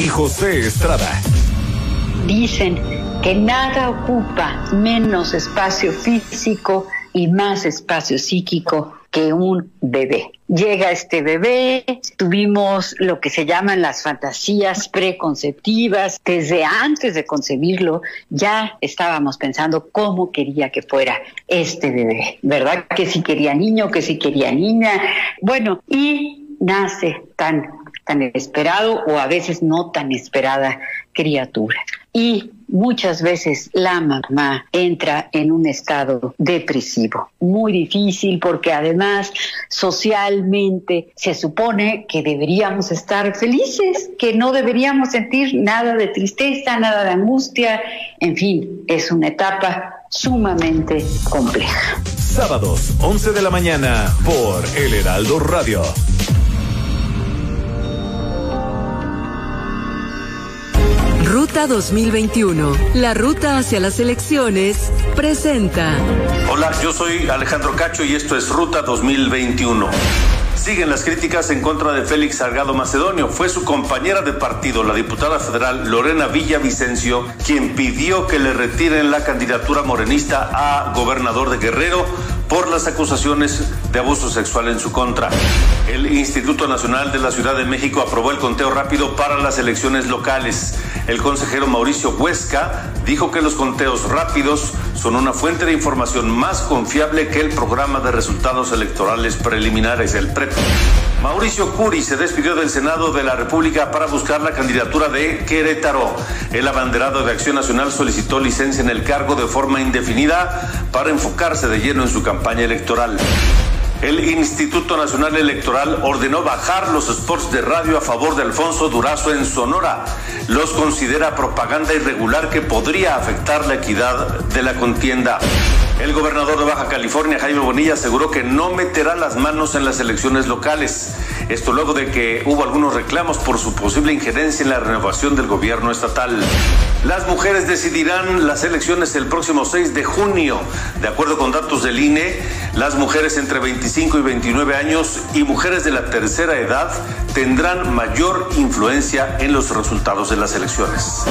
y José Estrada. Dicen que nada ocupa menos espacio físico y más espacio psíquico que un bebé. Llega este bebé, tuvimos lo que se llaman las fantasías preconceptivas, desde antes de concebirlo ya estábamos pensando cómo quería que fuera este bebé, ¿verdad? Que si quería niño, que si quería niña, bueno, y nace tan tan esperado o a veces no tan esperada criatura. Y muchas veces la mamá entra en un estado depresivo, muy difícil porque además socialmente se supone que deberíamos estar felices, que no deberíamos sentir nada de tristeza, nada de angustia, en fin, es una etapa sumamente compleja. Sábados, 11 de la mañana, por El Heraldo Radio. Ruta 2021, la ruta hacia las elecciones, presenta. Hola, yo soy Alejandro Cacho y esto es Ruta 2021. Siguen las críticas en contra de Félix Salgado Macedonio. Fue su compañera de partido, la diputada federal Lorena Villavicencio, quien pidió que le retiren la candidatura morenista a gobernador de Guerrero por las acusaciones de abuso sexual en su contra. El Instituto Nacional de la Ciudad de México aprobó el conteo rápido para las elecciones locales. El consejero Mauricio Huesca dijo que los conteos rápidos son una fuente de información más confiable que el programa de resultados electorales preliminares, el PREP. Mauricio Curi se despidió del Senado de la República para buscar la candidatura de Querétaro. El abanderado de Acción Nacional solicitó licencia en el cargo de forma indefinida para enfocarse de lleno en su campaña electoral. El Instituto Nacional Electoral ordenó bajar los spots de radio a favor de Alfonso Durazo en Sonora. Los considera propaganda irregular que podría afectar la equidad de la contienda. El gobernador de Baja California, Jaime Bonilla, aseguró que no meterá las manos en las elecciones locales. Esto luego de que hubo algunos reclamos por su posible injerencia en la renovación del gobierno estatal. Las mujeres decidirán las elecciones el próximo 6 de junio. De acuerdo con datos del INE, las mujeres entre 25 y 29 años y mujeres de la tercera edad tendrán mayor influencia en los resultados de las elecciones.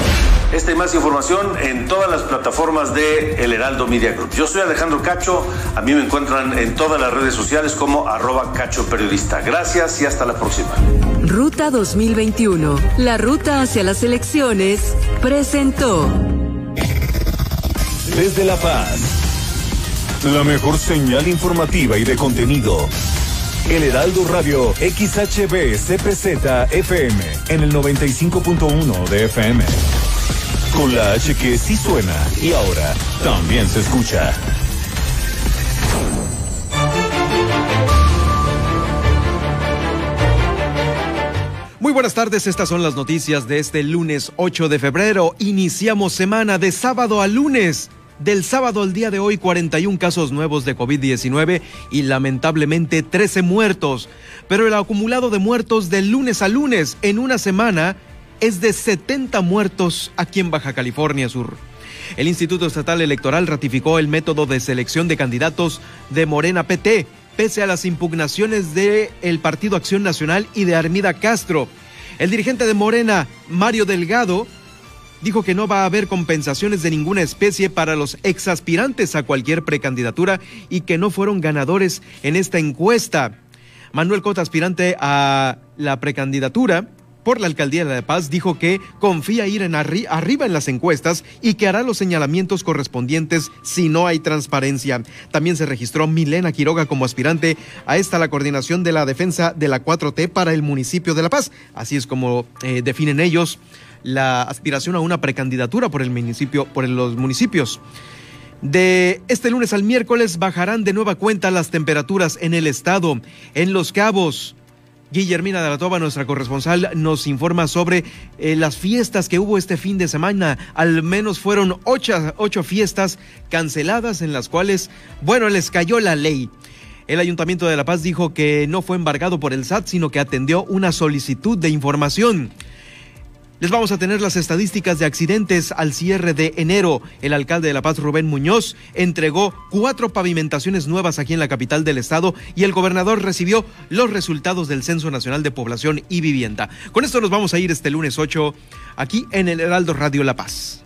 Esta y más información en todas las plataformas de El Heraldo Media Group. Yo soy Alejandro Cacho, a mí me encuentran en todas las redes sociales como arroba cacho periodista. Gracias y hasta la próxima. Ruta 2021, la ruta hacia las elecciones, presentó. Desde La Paz, la mejor señal informativa y de contenido. El Heraldo Radio XHB CPZ FM en el 95.1 de FM. Con la H que sí suena y ahora también se escucha. Muy buenas tardes, estas son las noticias de este lunes 8 de febrero. Iniciamos semana de sábado a lunes. Del sábado al día de hoy, 41 casos nuevos de COVID-19 y lamentablemente 13 muertos. Pero el acumulado de muertos del lunes a lunes en una semana es de 70 muertos aquí en Baja California Sur. El Instituto Estatal Electoral ratificó el método de selección de candidatos de Morena PT, pese a las impugnaciones del el Partido Acción Nacional y de Armida Castro. El dirigente de Morena, Mario Delgado, dijo que no va a haber compensaciones de ninguna especie para los exaspirantes a cualquier precandidatura y que no fueron ganadores en esta encuesta. Manuel Cota, aspirante a la precandidatura, por la alcaldía de La Paz dijo que confía ir en arriba en las encuestas y que hará los señalamientos correspondientes si no hay transparencia. También se registró Milena Quiroga como aspirante a esta la coordinación de la defensa de la 4T para el municipio de La Paz. Así es como eh, definen ellos la aspiración a una precandidatura por el municipio, por los municipios. De este lunes al miércoles bajarán de nueva cuenta las temperaturas en el estado. En Los Cabos, Guillermina de la Toba, nuestra corresponsal, nos informa sobre eh, las fiestas que hubo este fin de semana. Al menos fueron ocho, ocho fiestas canceladas en las cuales, bueno, les cayó la ley. El Ayuntamiento de La Paz dijo que no fue embargado por el SAT, sino que atendió una solicitud de información. Les vamos a tener las estadísticas de accidentes al cierre de enero. El alcalde de La Paz, Rubén Muñoz, entregó cuatro pavimentaciones nuevas aquí en la capital del estado y el gobernador recibió los resultados del Censo Nacional de Población y Vivienda. Con esto nos vamos a ir este lunes 8 aquí en el Heraldo Radio La Paz.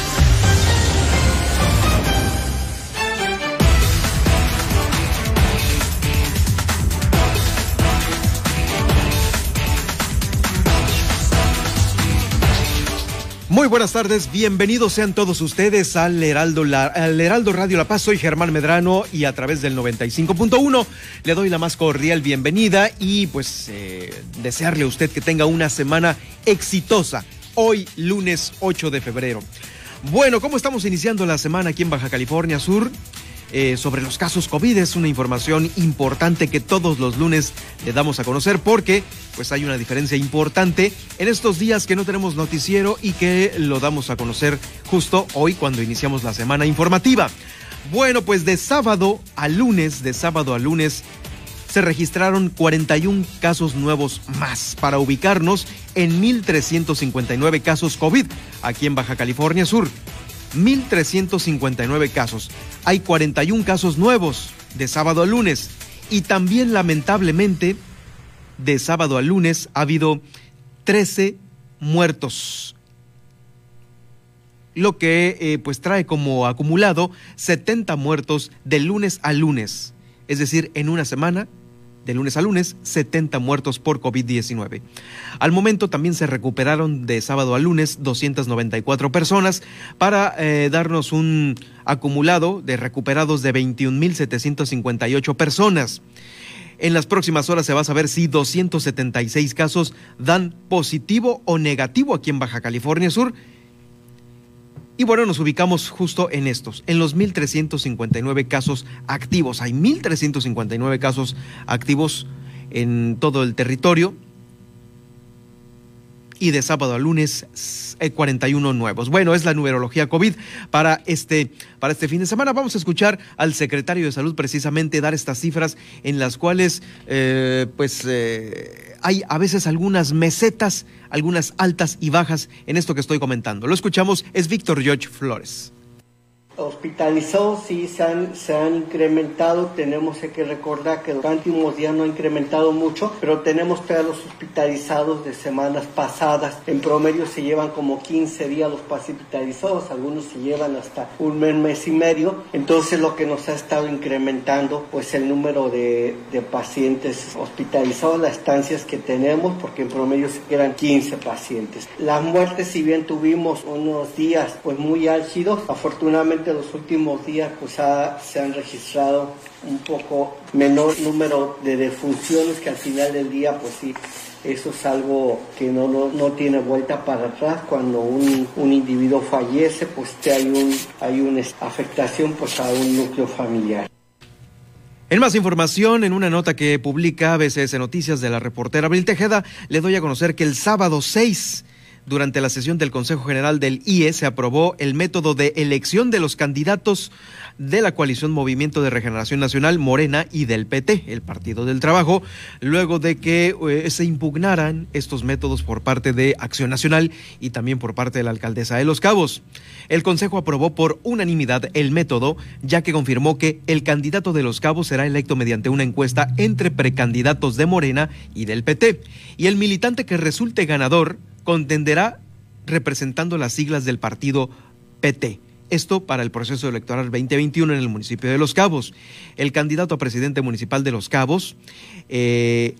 Muy buenas tardes, bienvenidos sean todos ustedes al Heraldo, al Heraldo Radio La Paz. Soy Germán Medrano y a través del 95.1 le doy la más cordial bienvenida y pues eh, desearle a usted que tenga una semana exitosa. Hoy, lunes 8 de febrero. Bueno, ¿cómo estamos iniciando la semana aquí en Baja California Sur? Eh, sobre los casos COVID. Es una información importante que todos los lunes le damos a conocer porque pues hay una diferencia importante en estos días que no tenemos noticiero y que lo damos a conocer justo hoy cuando iniciamos la semana informativa. Bueno, pues de sábado a lunes, de sábado a lunes, se registraron 41 casos nuevos más para ubicarnos en 1.359 casos COVID aquí en Baja California Sur. 1.359 casos. Hay 41 casos nuevos de sábado a lunes. Y también lamentablemente, de sábado a lunes ha habido 13 muertos. Lo que eh, pues trae como acumulado 70 muertos de lunes a lunes. Es decir, en una semana de lunes a lunes, 70 muertos por COVID-19. Al momento también se recuperaron de sábado a lunes 294 personas para eh, darnos un acumulado de recuperados de 21.758 personas. En las próximas horas se va a saber si 276 casos dan positivo o negativo aquí en Baja California Sur y bueno, nos ubicamos justo en estos, en los 1.359 casos activos. Hay 1.359 casos activos en todo el territorio. Y de sábado a lunes, 41 eh, nuevos. Bueno, es la numerología COVID para este, para este fin de semana. Vamos a escuchar al secretario de Salud precisamente dar estas cifras en las cuales, eh, pues, eh, hay a veces algunas mesetas, algunas altas y bajas en esto que estoy comentando. Lo escuchamos, es Víctor George Flores hospitalizados sí se han, se han incrementado, tenemos que recordar que los últimos días no ha incrementado mucho, pero tenemos todavía los hospitalizados de semanas pasadas, en promedio se llevan como 15 días los hospitalizados, algunos se llevan hasta un mes, mes y medio, entonces lo que nos ha estado incrementando pues el número de, de pacientes hospitalizados, las estancias que tenemos, porque en promedio se quedan 15 pacientes. Las muertes, si bien tuvimos unos días pues muy álgidos, afortunadamente los últimos días pues se han registrado un poco menor número de defunciones que al final del día pues sí eso es algo que no, no, tiene vuelta para atrás. Cuando un, un, individuo fallece pues hay un hay una afectación pues a un núcleo familiar. En más información, en una nota que publica ABCS Noticias de la reportera Abril Tejeda, le doy a conocer que el sábado 6 durante la sesión del Consejo General del IE se aprobó el método de elección de los candidatos de la coalición Movimiento de Regeneración Nacional Morena y del PT, el Partido del Trabajo, luego de que eh, se impugnaran estos métodos por parte de Acción Nacional y también por parte de la alcaldesa de Los Cabos. El Consejo aprobó por unanimidad el método, ya que confirmó que el candidato de Los Cabos será electo mediante una encuesta entre precandidatos de Morena y del PT, y el militante que resulte ganador contenderá representando las siglas del partido PT. Esto para el proceso electoral 2021 en el municipio de Los Cabos. El candidato a presidente municipal de Los Cabos, eh,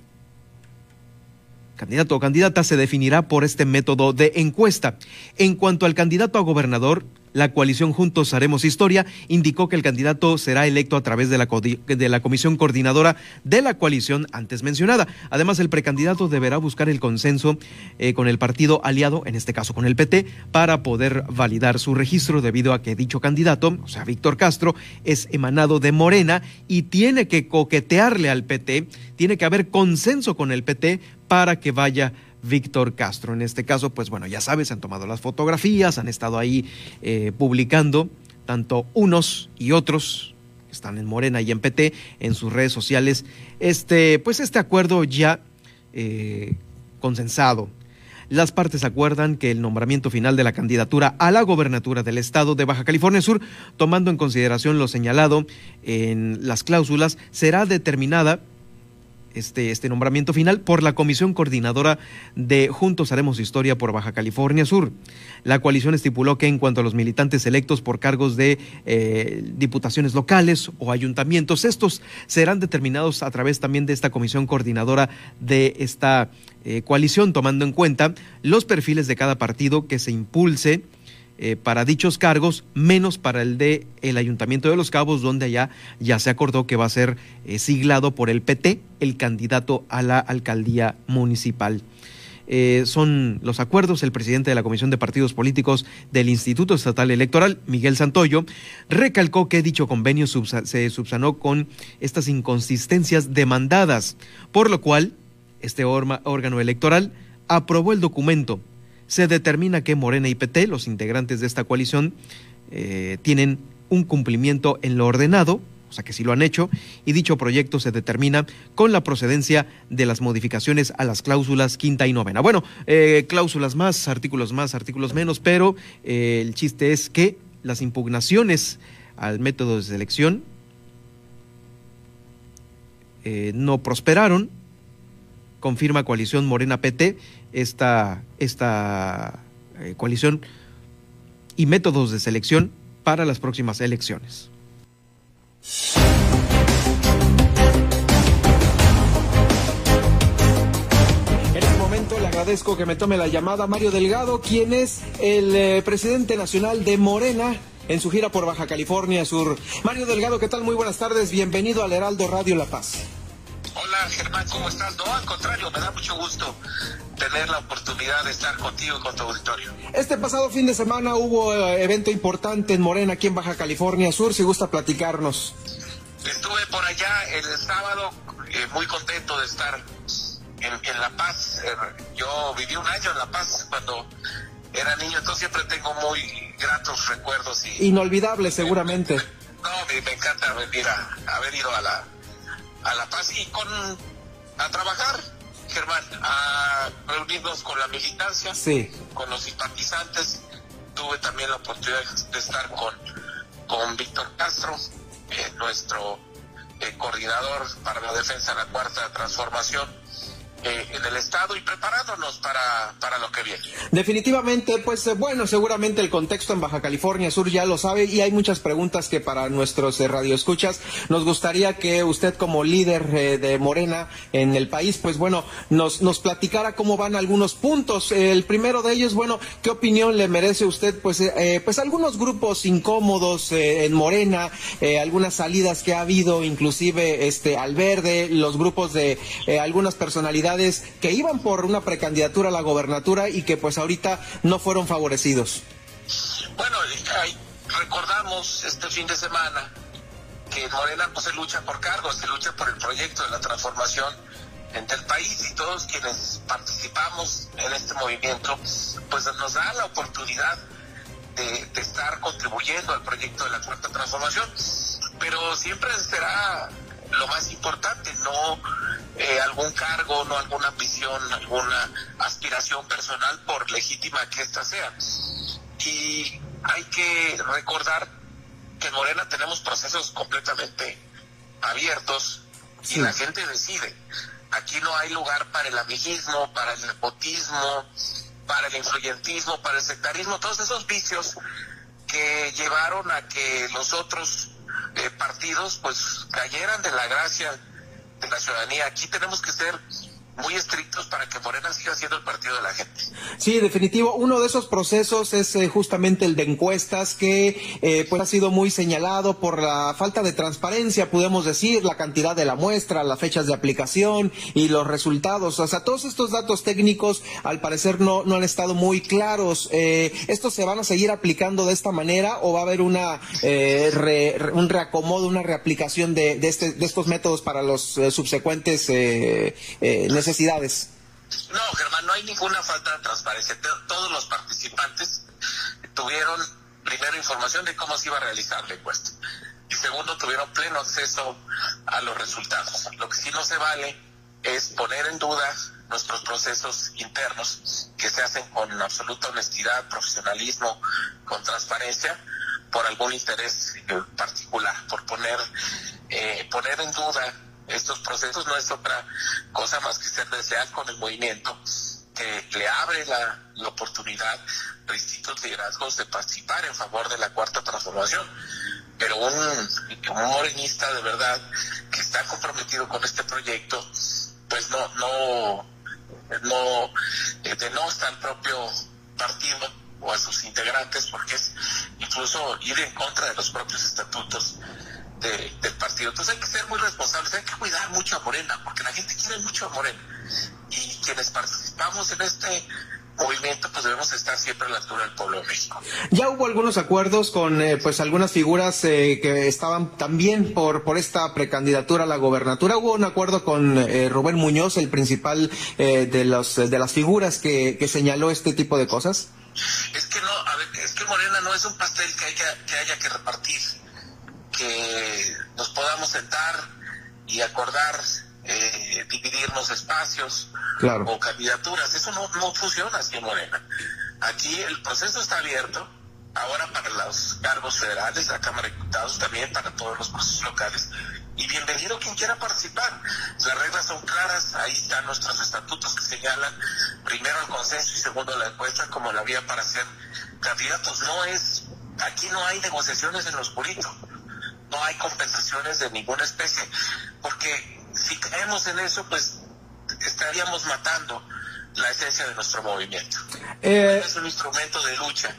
candidato o candidata, se definirá por este método de encuesta. En cuanto al candidato a gobernador, La coalición Juntos Haremos Historia indicó que el candidato será electo a través de la, comisión coordinadora de la coalición antes mencionada. Además, el precandidato deberá buscar el consenso eh, con el partido aliado, en este caso con el PT, para poder validar su registro debido a que dicho candidato, o sea, Víctor Castro, es emanado de Morena y tiene que coquetearle al PT, tiene que haber consenso con el PT para que vaya Víctor Castro. En este caso, pues bueno, ya sabes, han tomado las fotografías, han estado ahí eh, publicando, tanto unos y otros, que están en Morena y en PT, en sus redes sociales, este, pues este acuerdo ya eh, consensado. Las partes acuerdan que el nombramiento final de la candidatura a la gobernatura del estado de Baja California Sur, tomando en consideración lo señalado en las cláusulas, será determinada este, este nombramiento final por la Comisión Coordinadora de Juntos Haremos Historia por Baja California Sur. La coalición estipuló que en cuanto a los militantes electos por cargos de eh, diputaciones locales o ayuntamientos, estos serán determinados a través también de esta Comisión Coordinadora de esta eh, coalición, tomando en cuenta los perfiles de cada partido que se impulse eh, para dichos cargos, menos para el de el Ayuntamiento de Los Cabos, donde allá ya se acordó que va a ser eh, siglado por el PT, el candidato a la alcaldía municipal. Eh, son los acuerdos. El presidente de la Comisión de Partidos Políticos del Instituto Estatal Electoral, Miguel Santoyo, recalcó que dicho convenio se subsanó con estas inconsistencias demandadas, por lo cual este órgano electoral aprobó el documento se determina que Morena y PT, los integrantes de esta coalición, eh, tienen un cumplimiento en lo ordenado, o sea que sí lo han hecho, y dicho proyecto se determina con la procedencia de las modificaciones a las cláusulas quinta y novena. Bueno, eh, cláusulas más, artículos más, artículos menos, pero eh, el chiste es que las impugnaciones al método de selección no prosperaron, confirma coalición Morena PT esta, esta eh, coalición y métodos de selección para las próximas elecciones. En este momento le agradezco que me tome la llamada Mario Delgado, quien es el eh, presidente nacional de Morena en su gira por Baja California Sur. Mario Delgado, ¿qué tal? Muy buenas tardes. Bienvenido al Heraldo Radio La Paz. Hola Germán, ¿cómo estás? No, al contrario, me da mucho gusto tener la oportunidad de estar contigo y con tu auditorio. Este pasado fin de semana hubo eh, evento importante en Morena, aquí en Baja California Sur, si gusta platicarnos. Estuve por allá el sábado, eh, muy contento de estar en, La Paz. Eh, yo viví un año en La Paz cuando era niño, entonces siempre tengo muy gratos recuerdos. Y, Inolvidable, seguramente. No, me, encanta venir a haber ido a la a La Paz y con a trabajar, Germán, a reunirnos con la militancia, con los simpatizantes. Tuve también la oportunidad de estar con, con Víctor Castro, eh, nuestro eh, coordinador para la defensa de la cuarta transformación eh, en el Estado y preparándonos para, lo que viene. Definitivamente, pues eh, bueno, seguramente el contexto en Baja California Sur ya lo sabe y hay muchas preguntas que para nuestros eh, radioescuchas nos gustaría que usted como líder de Morena en el país, pues bueno, nos, nos platicara cómo van algunos puntos. El primero de ellos, bueno, ¿qué opinión le merece usted? Pues, pues algunos grupos incómodos en Morena, algunas salidas que ha habido, inclusive este al verde, los grupos de algunas personalidades que iban por una precandidatura a la gobernatura y que pues ahorita no fueron favorecidos. Bueno, recordamos este fin de semana que Morena no se lucha por cargos, se lucha por el proyecto de la transformación entre el país y todos quienes participamos en este movimiento, pues nos da la oportunidad de, de, estar contribuyendo al proyecto de la cuarta transformación, pero siempre será lo más importante, no eh, algún cargo, no alguna ambición, alguna aspiración personal, por legítima que ésta sea. Y hay que recordar que en Morena tenemos procesos completamente abiertos y la gente decide. Aquí no hay lugar para el amiguismo, para el nepotismo, para el influyentismo, para el sectarismo, todos esos vicios que llevaron a que los otros eh, partidos pues cayeran de la gracia de la ciudadanía. Aquí tenemos que ser muy estrictos para que Morena siga siendo el partido de la gente. Sí, definitivo. Uno de esos procesos es eh, justamente el de encuestas que eh, pues ha sido muy señalado por la falta de transparencia, podemos decir, la cantidad de la muestra, las fechas de aplicación y los resultados. O sea, todos estos datos técnicos al parecer no, no han estado muy claros. Eh, ¿Estos se van a seguir aplicando de esta manera o va a haber una un reacomodo, una reaplicación de, de, este, de estos métodos para los subsecuentes necesidades? No, Germán, no hay ninguna falta de transparencia. Todos los participantes tuvieron primero información de cómo se iba a realizar la encuesta y segundo tuvieron pleno acceso a los resultados. Lo que sí no se vale es poner en duda nuestros procesos internos que se hacen con absoluta honestidad, profesionalismo, con transparencia, por algún interés particular, por poner, eh, poner en duda estos procesos no es otra cosa más que ser desear con el movimiento que le abre la, oportunidad a distintos liderazgos de participar en favor de la cuarta transformación. Pero un, un morenista de verdad que está comprometido con este proyecto, pues no, no, no eh, denosta al propio partido o a sus integrantes porque es incluso ir en contra de los propios estatutos del partido. Entonces hay que ser muy responsables, hay que cuidar mucho a Morena, porque la gente quiere mucho a Morena. Y quienes participamos en este movimiento, pues debemos estar siempre a la altura del pueblo de México. Ya hubo algunos acuerdos con eh, pues algunas figuras eh, que estaban también por por esta precandidatura a la gobernatura. Hubo un acuerdo con eh, Rubén Muñoz, el principal de los de las figuras que, que señaló este tipo de cosas. Es que no, a ver, es que Morena no es un pastel que haya que haya que repartir que nos podamos sentar y acordar eh, dividirnos espacios o candidaturas. Eso no, no funciona así en Morena. Aquí el proceso está abierto, ahora para los cargos federales, la Cámara de Diputados, también para todos los procesos locales. Y bienvenido quien quiera participar. Las reglas son claras, ahí están nuestros estatutos que señalan primero el consenso y segundo la encuesta como la vía para ser candidatos. No es, aquí no hay negociaciones en los oscurito no hay compensaciones de ninguna especie, porque si caemos en eso, pues estaríamos matando la esencia de nuestro movimiento. Eh, es un instrumento de lucha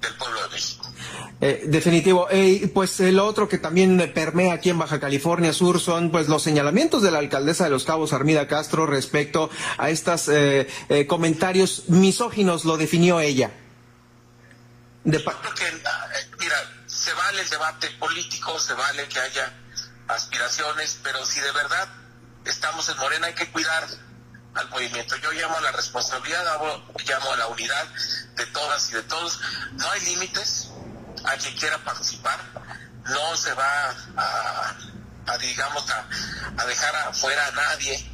del pueblo de México. Eh, definitivo. Eh, pues lo otro que también permea aquí en Baja California Sur son pues los señalamientos de la alcaldesa de Los Cabos, Armida Castro, respecto a estos comentarios misóginos, lo definió ella. De mira, se vale el debate político, se vale que haya aspiraciones, pero si de verdad estamos en Morena hay que cuidar al movimiento. Yo llamo a la responsabilidad, llamo a la unidad de todas y de todos. No hay límites a quien quiera participar, no se va a, digamos, a, dejar afuera a nadie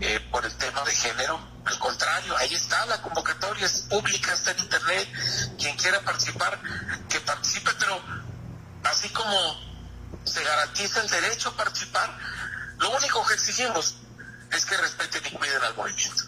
eh, por el tema de género. Al contrario, ahí está la convocatoria, es pública, está en internet. Quien quiera participar, que participe, pero así como se garantiza el derecho a participar, lo único que exigimos es que respeten y cuiden al movimiento.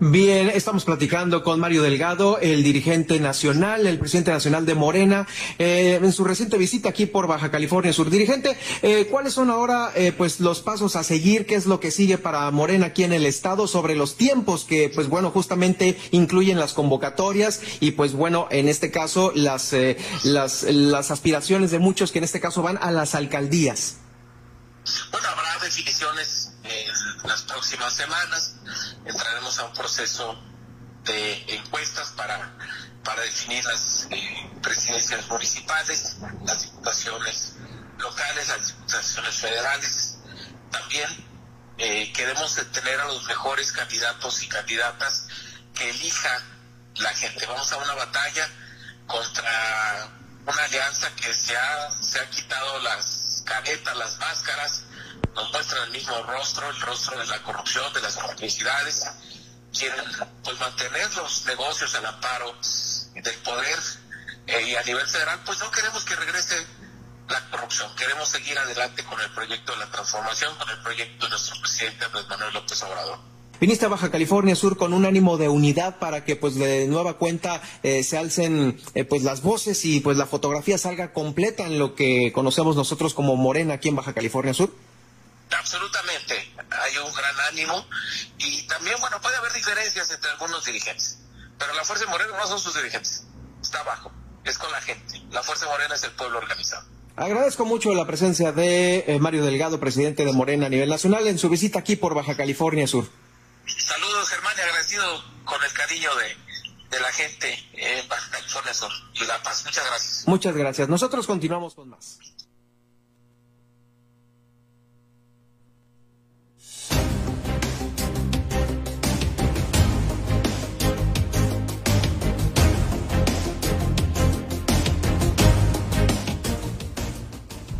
Bien, estamos platicando con Mario Delgado, el dirigente nacional, el presidente nacional de Morena, eh, en su reciente visita aquí por Baja California Sur. Dirigente, eh, ¿cuáles son ahora eh, pues los pasos a seguir? ¿Qué es lo que sigue para Morena aquí en el estado sobre los tiempos que pues bueno justamente incluyen las convocatorias y pues bueno en este caso las las las aspiraciones de muchos que en este caso van a las alcaldías? Bueno, habrá definiciones en las próximas semanas entraremos a un proceso de encuestas para, para definir las eh, presidencias municipales, las diputaciones locales, las diputaciones federales. También eh, queremos tener a los mejores candidatos y candidatas que elija la gente. Vamos a una batalla contra una alianza que se ha, se ha quitado las caretas, las máscaras, nos muestran el mismo rostro, el rostro de la corrupción, de las complicidades, quieren pues mantener los negocios al amparo del poder eh, y a nivel federal pues no queremos que regrese la corrupción, queremos seguir adelante con el proyecto de la transformación, con el proyecto de nuestro presidente Andrés Manuel López Obrador. Viniste a Baja California Sur con un ánimo de unidad para que pues de nueva cuenta eh, se alcen eh, pues las voces y pues la fotografía salga completa en lo que conocemos nosotros como Morena aquí en Baja California Sur. Absolutamente hay un gran ánimo y también, bueno, puede haber diferencias entre algunos dirigentes, pero la Fuerza Morena no son sus dirigentes, está abajo, es con la gente. La Fuerza Morena es el pueblo organizado. Agradezco mucho la presencia de eh, Mario Delgado, presidente de Morena a nivel nacional, en su visita aquí por Baja California Sur. Saludos, Germán, y agradecido con el cariño de, de la gente en Baja California Sur y La Paz. Muchas gracias. Muchas gracias. Nosotros continuamos con más.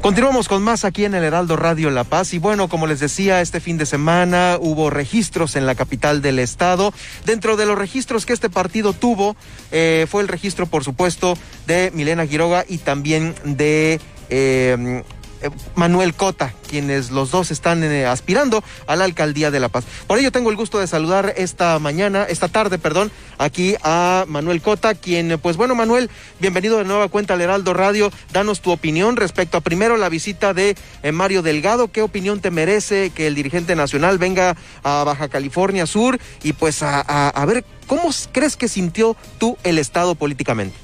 Continuamos con más aquí en el Heraldo Radio La Paz y bueno, como les decía, este fin de semana hubo registros en la capital del estado. Dentro de los registros que este partido tuvo eh, fue el registro, por supuesto, de Milena Quiroga y también de eh, Manuel Cota, quienes los dos están eh, aspirando a la alcaldía de La Paz. Por ello tengo el gusto de saludar esta mañana, esta tarde, perdón, aquí a Manuel Cota, quien, pues bueno, Manuel, bienvenido de nueva cuenta al Heraldo Radio. Danos tu opinión respecto a primero la visita de eh, Mario Delgado. ¿Qué opinión te merece que el dirigente nacional venga a Baja California Sur y pues a, a ver cómo crees que sintió tú el Estado políticamente?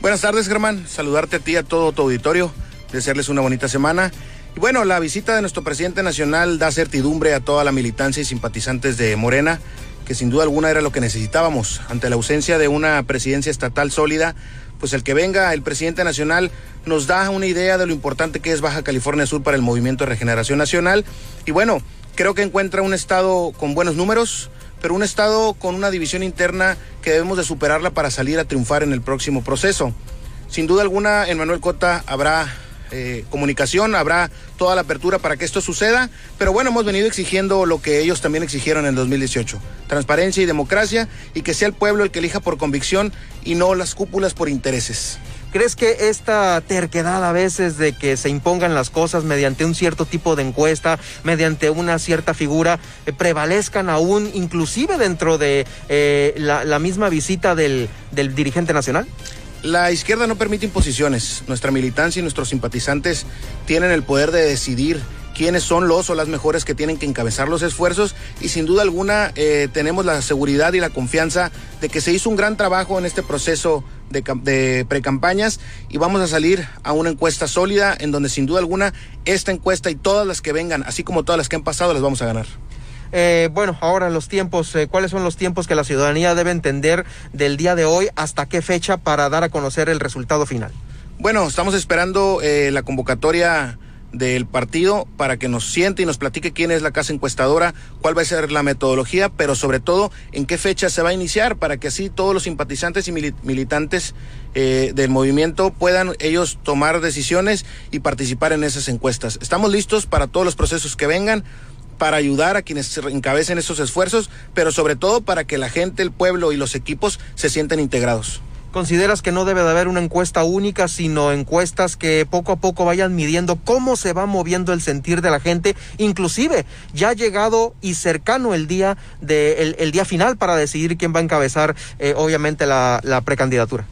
Buenas tardes, Germán. Saludarte a ti, a todo tu auditorio desearles una bonita semana. Y bueno, la visita de nuestro presidente nacional da certidumbre a toda la militancia y simpatizantes de Morena, que sin duda alguna era lo que necesitábamos. Ante la ausencia de una presidencia estatal sólida, pues el que venga el presidente nacional nos da una idea de lo importante que es Baja California Sur para el movimiento de regeneración nacional. Y bueno, creo que encuentra un estado con buenos números, pero un estado con una división interna que debemos de superarla para salir a triunfar en el próximo proceso. Sin duda alguna, en Manuel Cota habrá eh, comunicación, habrá toda la apertura para que esto suceda, pero bueno, hemos venido exigiendo lo que ellos también exigieron en el 2018, transparencia y democracia y que sea el pueblo el que elija por convicción y no las cúpulas por intereses. ¿Crees que esta terquedad a veces de que se impongan las cosas mediante un cierto tipo de encuesta, mediante una cierta figura, eh, prevalezcan aún inclusive dentro de eh, la, misma visita del dirigente nacional? La izquierda no permite imposiciones. Nuestra militancia y nuestros simpatizantes tienen el poder de decidir quiénes son los o las mejores que tienen que encabezar los esfuerzos y sin duda alguna eh, tenemos la seguridad y la confianza de que se hizo un gran trabajo en este proceso de, de precampañas y vamos a salir a una encuesta sólida en donde sin duda alguna esta encuesta y todas las que vengan, así como todas las que han pasado, las vamos a ganar. Eh, bueno, ahora los tiempos, eh, ¿cuáles son los tiempos que la ciudadanía debe entender del día de hoy hasta qué fecha para dar a conocer el resultado final? Bueno, estamos esperando eh, la convocatoria del partido para que nos siente y nos platique quién es la casa encuestadora, cuál va a ser la metodología, pero sobre todo en qué fecha se va a iniciar para que así todos los simpatizantes y militantes del movimiento puedan ellos tomar decisiones y participar en esas encuestas. Estamos listos para todos los procesos que vengan para ayudar a quienes encabecen esos esfuerzos, pero sobre todo para que la gente, el pueblo y los equipos se sientan integrados. ¿Consideras que no debe de haber una encuesta única, sino encuestas que poco a poco vayan midiendo cómo se va moviendo el sentir de la gente? Inclusive, ya ha llegado y cercano el día, de, el, día final para decidir quién va a encabezar, eh, obviamente, la precandidatura.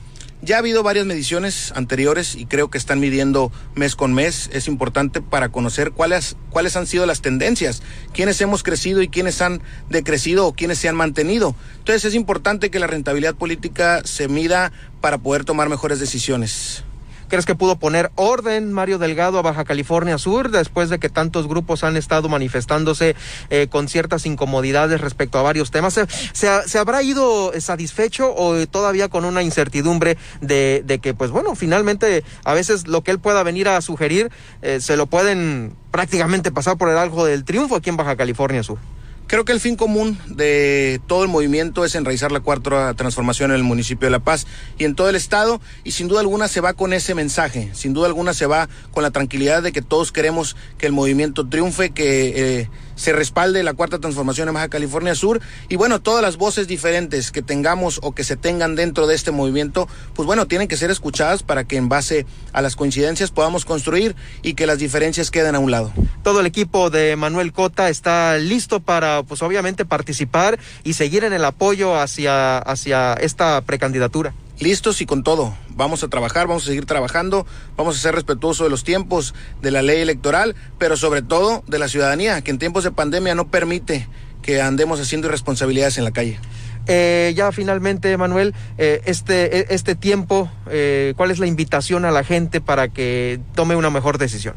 Ya ha habido varias mediciones anteriores y creo que están midiendo mes con mes. Es importante para conocer cuáles, cuáles han sido las tendencias, quiénes hemos crecido y quiénes han decrecido o quiénes se han mantenido. Entonces es importante que la rentabilidad política se mida para poder tomar mejores decisiones. ¿Crees que pudo poner orden Mario Delgado a Baja California Sur después de que tantos grupos han estado manifestándose eh, con ciertas incomodidades respecto a varios temas? ¿Se, habrá ido satisfecho o todavía con una incertidumbre de, que, pues bueno, finalmente a veces lo que él pueda venir a sugerir eh, se lo pueden prácticamente pasar por el algo del triunfo aquí en Baja California Sur? Creo que el fin común de todo el movimiento es enraizar la cuarta transformación en el municipio de La Paz y en todo el estado y sin duda alguna se va con ese mensaje, sin duda alguna se va con la tranquilidad de que todos queremos que el movimiento triunfe, que eh, se respalde la cuarta transformación en Baja California Sur y bueno, todas las voces diferentes que tengamos o que se tengan dentro de este movimiento, pues bueno, tienen que ser escuchadas para que en base a las coincidencias podamos construir y que las diferencias queden a un lado. Todo el equipo de Manuel Cota está listo para pues obviamente participar y seguir en el apoyo hacia, hacia esta precandidatura. Listos y con todo. Vamos a trabajar, vamos a seguir trabajando, vamos a ser respetuosos de los tiempos, de la ley electoral, pero sobre todo de la ciudadanía, que en tiempos de pandemia no permite que andemos haciendo irresponsabilidades en la calle. Eh, ya finalmente, Manuel, eh, este, e, este tiempo, eh, ¿cuál es la invitación a la gente para que tome una mejor decisión?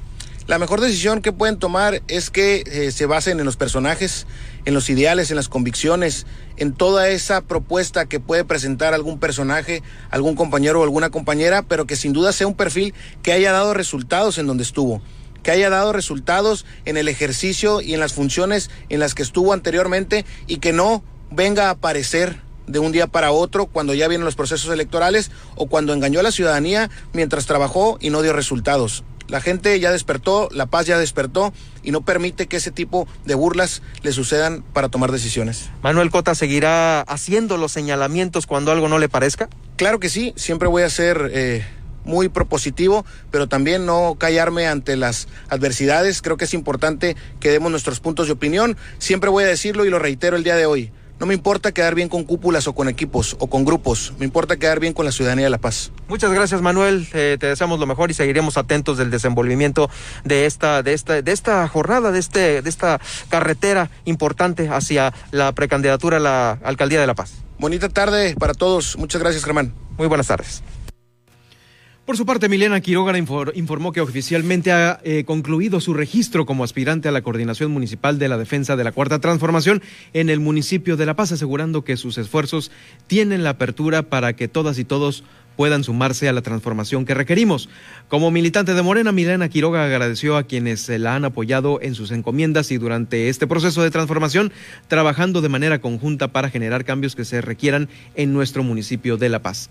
La mejor decisión que pueden tomar es que eh, se basen en los personajes, en los ideales, en las convicciones, en toda esa propuesta que puede presentar algún personaje, algún compañero o alguna compañera, pero que sin duda sea un perfil que haya dado resultados en donde estuvo que haya dado resultados en el ejercicio y en las funciones en las que estuvo anteriormente y que no venga a aparecer de un día para otro cuando ya vienen los procesos electorales o cuando engañó a la ciudadanía mientras trabajó y no dio resultados. La gente ya despertó, la paz ya despertó y no permite que ese tipo de burlas le sucedan para tomar decisiones. Manuel Cota seguirá haciendo los señalamientos cuando algo no le parezca. Claro que sí, siempre voy a ser eh, muy propositivo, pero también no callarme ante las adversidades. Creo que es importante que demos nuestros puntos de opinión. Siempre voy a decirlo y lo reitero el día de hoy. No me importa quedar bien con cúpulas o con equipos o con grupos, me importa quedar bien con la ciudadanía de La Paz. Muchas gracias Manuel, eh, te deseamos lo mejor y seguiremos atentos del desenvolvimiento de esta, de esta, de esta jornada, de este, de esta carretera importante hacia la precandidatura a la alcaldía de La Paz. Bonita tarde para todos, muchas gracias Germán. Muy buenas tardes. Por su parte, Milena Quiroga informó que oficialmente ha eh, concluido su registro como aspirante a la Coordinación Municipal de la Defensa de la Cuarta Transformación en el municipio de La Paz, asegurando que sus esfuerzos tienen la apertura para que todas y todos puedan sumarse a la transformación que requerimos. Como militante de Morena, Milena Quiroga agradeció a quienes la han apoyado en sus encomiendas y durante este proceso de transformación, trabajando de manera conjunta para generar cambios que se requieran en nuestro municipio de La Paz.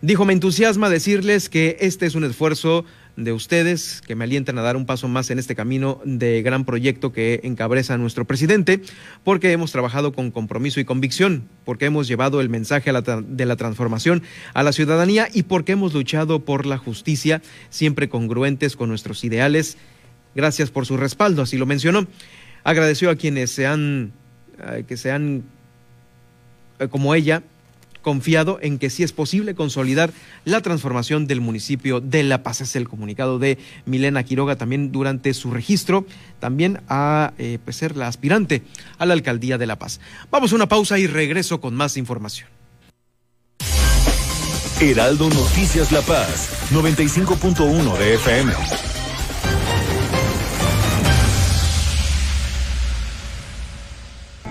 Dijo, me entusiasma decirles que este es un esfuerzo de ustedes que me alientan a dar un paso más en este camino de gran proyecto que encabeza nuestro presidente, porque hemos trabajado con compromiso y convicción, porque hemos llevado el mensaje de la transformación a la ciudadanía y porque hemos luchado por la justicia, siempre congruentes con nuestros ideales. Gracias por su respaldo, así lo mencionó. Agradeció a quienes se han, eh, que se han, eh, como ella, confiado en que sí es posible consolidar la transformación del municipio de La Paz. Es el comunicado de Milena Quiroga también durante su registro, también a eh, pues, ser la aspirante a la alcaldía de La Paz. Vamos a una pausa y regreso con más información. Heraldo Noticias La Paz, 95.1 de FM.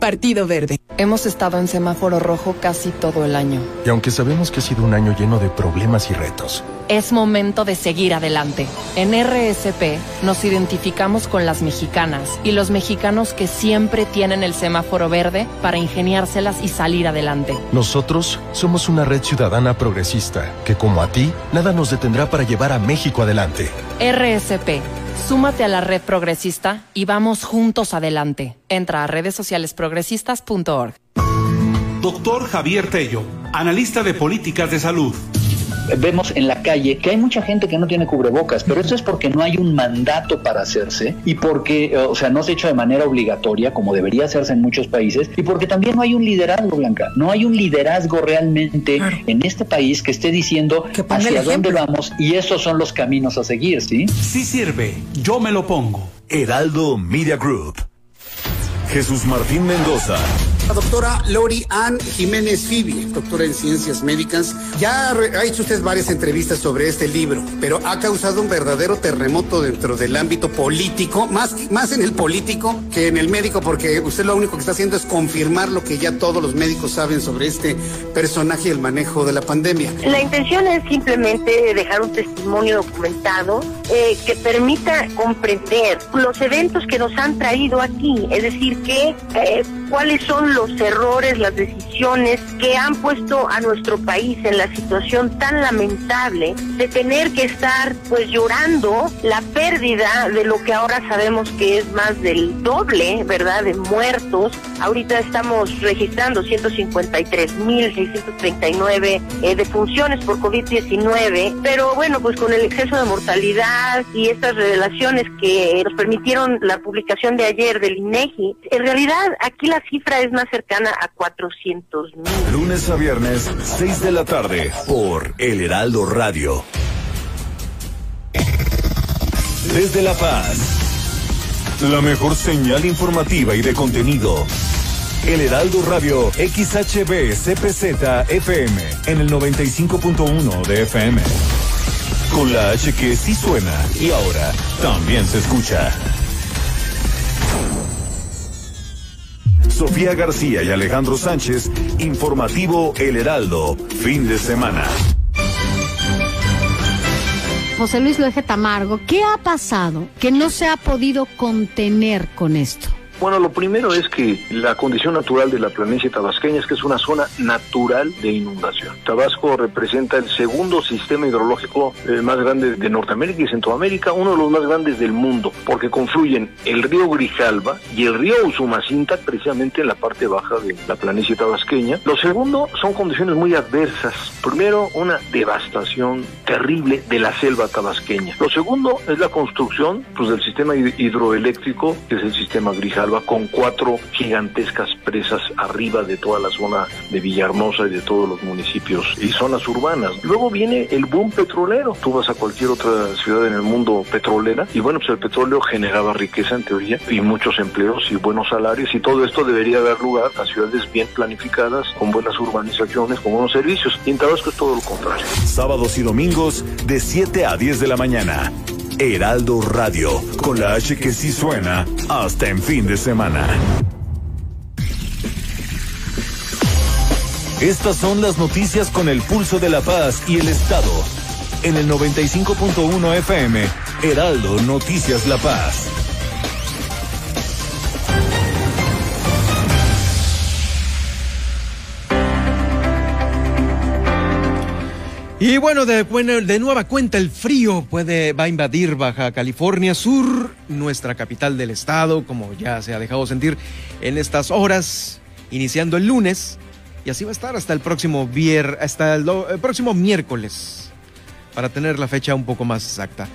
Partido Verde. Hemos estado en semáforo rojo casi todo el año. Y aunque sabemos que ha sido un año lleno de problemas y retos, es momento de seguir adelante. En RSP nos identificamos con las mexicanas y los mexicanos que siempre tienen el semáforo verde para ingeniárselas y salir adelante. Nosotros somos una red ciudadana progresista que como a ti, nada nos detendrá para llevar a México adelante. RSP Súmate a la red progresista y vamos juntos adelante. Entra a redes sociales progresistas.org. Doctor Javier Tello, analista de políticas de salud vemos en la calle que hay mucha gente que no tiene cubrebocas, pero esto es porque no hay un mandato para hacerse y porque, o sea, no se ha hecho de manera obligatoria como debería hacerse en muchos países y porque también no hay un liderazgo, Blanca, no hay un liderazgo realmente en este país que esté diciendo hacia dónde vamos y esos son los caminos a seguir, ¿sí? Sí sirve, yo me lo pongo. Heraldo Media Group. Jesús Martín Mendoza. La doctora Lori Ann Jiménez Fibi, doctora en ciencias médicas, ya ha hecho usted varias entrevistas sobre este libro, pero ha causado un verdadero terremoto dentro del ámbito político, más, más en el político que en el médico, porque usted lo único que está haciendo es confirmar lo que ya todos los médicos saben sobre este personaje y el manejo de la pandemia. La intención es simplemente dejar un testimonio documentado eh, que permita comprender los eventos que nos han traído aquí, es decir, que eh, cuáles son los errores, las decisiones que han puesto a nuestro país en la situación tan lamentable de tener que estar pues llorando la pérdida de lo que ahora sabemos que es más del doble, ¿verdad?, de muertos. Ahorita estamos registrando 153.639 eh, defunciones por COVID-19, pero bueno, pues con el exceso de mortalidad y estas revelaciones que nos permitieron la publicación de ayer del INEGI, en realidad aquí la cifra es más cercana a 400 mil. Lunes a viernes, 6 de la tarde, por El Heraldo Radio. Desde La Paz, la mejor señal informativa y de contenido. El Heraldo Radio XHB CPZ FM en el 95.1 de FM. Con la H que sí suena y ahora también se escucha. Sofía García y Alejandro Sánchez, informativo El Heraldo, fin de semana. José Luis Loeje Tamargo, ¿qué ha pasado que no se ha podido contener con esto? Bueno, lo primero es que la condición natural de la planicie tabasqueña es que es una zona natural de inundación. Tabasco representa el segundo sistema hidrológico eh, más grande de Norteamérica y Centroamérica, uno de los más grandes del mundo, porque confluyen el río Grijalba y el río Usumacinta precisamente en la parte baja de la planicie tabasqueña. Lo segundo son condiciones muy adversas. Primero, una devastación terrible de la selva tabasqueña. Lo segundo es la construcción pues, del sistema hidroeléctrico, que es el sistema Grijalba con cuatro gigantescas presas arriba de toda la zona de Villahermosa y de todos los municipios y zonas urbanas. Luego viene el boom petrolero. Tú vas a cualquier otra ciudad en el mundo petrolera y bueno, pues el petróleo generaba riqueza en teoría y muchos empleos y buenos salarios y todo esto debería dar lugar a ciudades bien planificadas, con buenas urbanizaciones, con buenos servicios. Y en Tabasco es todo lo contrario. Sábados y domingos de 7 a 10 de la mañana. Heraldo Radio, con la H que sí suena hasta en fin de semana. Estas son las noticias con el pulso de la paz y el Estado. En el 95.1 FM, Heraldo Noticias La Paz. Y bueno, de, bueno, nueva cuenta el frío puede, va a invadir Baja California Sur, nuestra capital del estado, como ya se ha dejado sentir en estas horas, iniciando el lunes, y así va a estar hasta el próximo vier, hasta el, próximo miércoles, para tener la fecha un poco más exacta.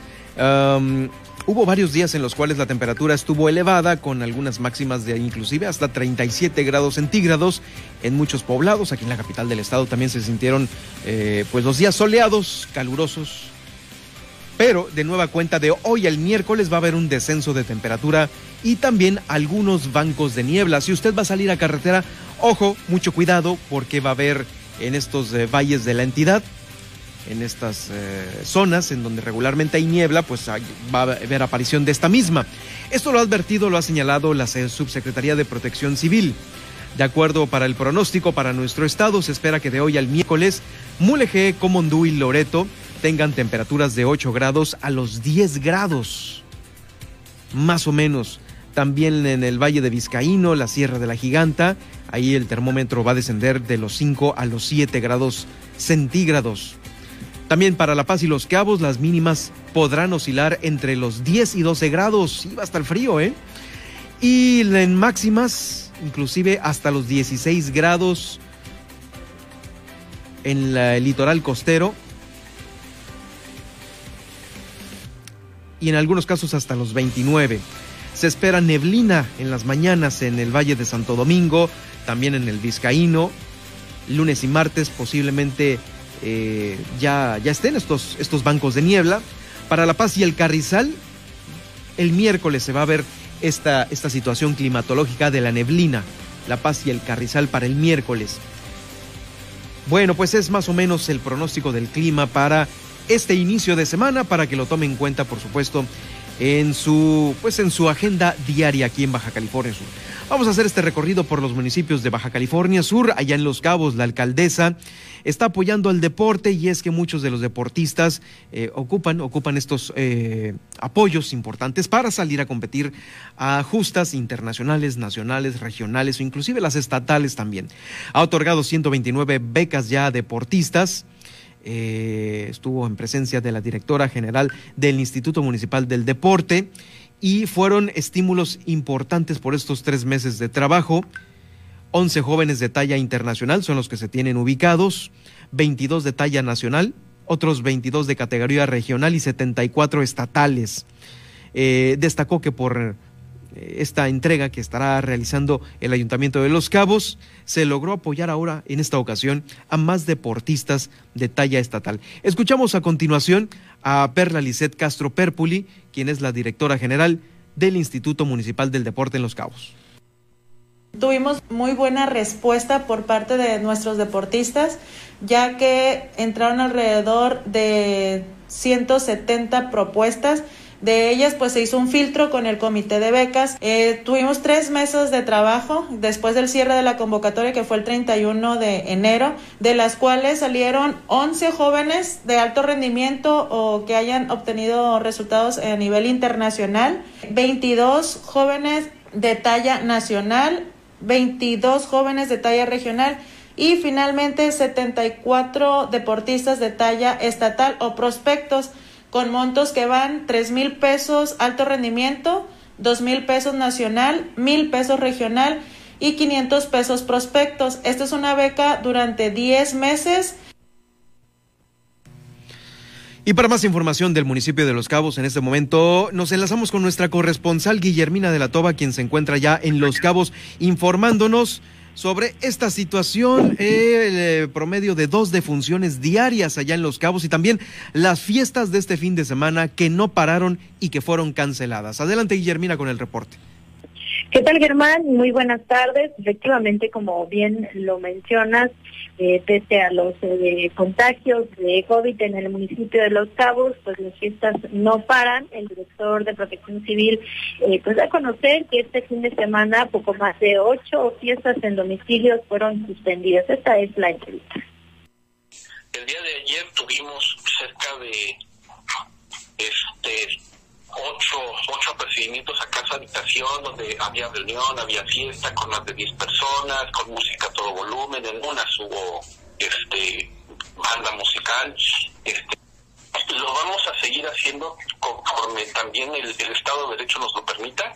Hubo varios días en los cuales la temperatura estuvo elevada, con algunas máximas de inclusive hasta 37 grados centígrados en muchos poblados. Aquí en la capital del estado también se sintieron eh, pues los días soleados, calurosos. Pero de nueva cuenta de hoy al miércoles va a haber un descenso de temperatura y también algunos bancos de niebla. Si usted va a salir a carretera, ojo, mucho cuidado porque va a haber en estos eh, valles de la entidad en estas eh, zonas en donde regularmente hay niebla, pues va a haber aparición de esta misma. Esto lo ha advertido, lo ha señalado la Subsecretaría de Protección Civil. De acuerdo para el pronóstico para nuestro estado, se espera que de hoy al miércoles Mulegé, Comondú y Loreto tengan temperaturas de 8 grados a los 10 grados, más o menos. También en el Valle de Vizcaíno, la Sierra de la Giganta, ahí el termómetro va a descender de los 5 a los 7 grados centígrados. También para La Paz y Los Cabos las mínimas podrán oscilar entre los 10 y 12 grados. Sí, va a estar frío, ¿eh? Y en máximas, inclusive hasta los 16 grados en el litoral costero. Y en algunos casos hasta los 29. Se espera neblina en las mañanas en el Valle de Santo Domingo, también en el Vizcaíno. Lunes y martes posiblemente eh, ya, ya estén estos, estos bancos de niebla. Para La Paz y el Carrizal, el miércoles se va a ver esta, esta situación climatológica de la neblina. La Paz y el Carrizal para el miércoles. Bueno, pues es más o menos el pronóstico del clima para este inicio de semana, para que lo tome en cuenta, por supuesto, en su, pues en su agenda diaria aquí en Baja California Sur. Vamos a hacer este recorrido por los municipios de Baja California Sur. Allá en Los Cabos, la alcaldesa está apoyando al deporte y es que muchos de los deportistas eh, ocupan, ocupan estos eh, apoyos importantes para salir a competir a justas internacionales, nacionales, regionales o inclusive las estatales también. Ha otorgado 129 becas ya a deportistas. Eh, estuvo en presencia de la directora general del Instituto Municipal del Deporte y fueron estímulos importantes por estos tres meses de trabajo. 11 jóvenes de talla internacional son los que se tienen ubicados, 22 de talla nacional, otros 22 de categoría regional y 74 estatales. Eh, destacó que por esta entrega que estará realizando el Ayuntamiento de Los Cabos, se logró apoyar ahora, en esta ocasión, a más deportistas de talla estatal. Escuchamos a continuación a Perla Lisset Castro Perpuli, quien es la directora general del Instituto Municipal del Deporte en Los Cabos. Tuvimos muy buena respuesta por parte de nuestros deportistas, ya que entraron alrededor de 170 propuestas de ellas, pues se hizo un filtro con el comité de becas. Eh, tuvimos tres meses de trabajo después del cierre de la convocatoria, que fue el 31 de enero, de las cuales salieron 11 jóvenes de alto rendimiento o que hayan obtenido resultados a nivel internacional, 22 jóvenes de talla nacional, 22 jóvenes de talla regional y finalmente 74 deportistas de talla estatal o prospectos con montos que van tres mil pesos alto rendimiento, dos mil pesos nacional, mil pesos regional y 500 pesos prospectos. Esta es una beca durante 10 meses. Y para más información del municipio de Los Cabos, en este momento nos enlazamos con nuestra corresponsal Guillermina de la Toba, quien se encuentra ya en Los Cabos informándonos sobre esta situación, el eh, promedio de dos defunciones diarias allá en Los Cabos y también las fiestas de este fin de semana que no pararon y que fueron canceladas. Adelante, Guillermina, con el reporte. ¿Qué tal, Germán? Muy buenas tardes. Efectivamente, como bien lo mencionas, eh, pese a los eh, contagios de COVID en el municipio de Los Cabos, pues las fiestas no paran. El director de Protección Civil eh, pues da a conocer que este fin de semana poco más de ocho fiestas en domicilios fueron suspendidas. Esta es la entrevista. El día de ayer tuvimos cerca de este ocho, ocho apercibimientos a casa habitación donde había reunión, había fiesta con más de 10 personas, con música a todo volumen, en unas hubo este banda musical, este lo vamos a seguir haciendo conforme también el, Estado de Derecho nos lo permita,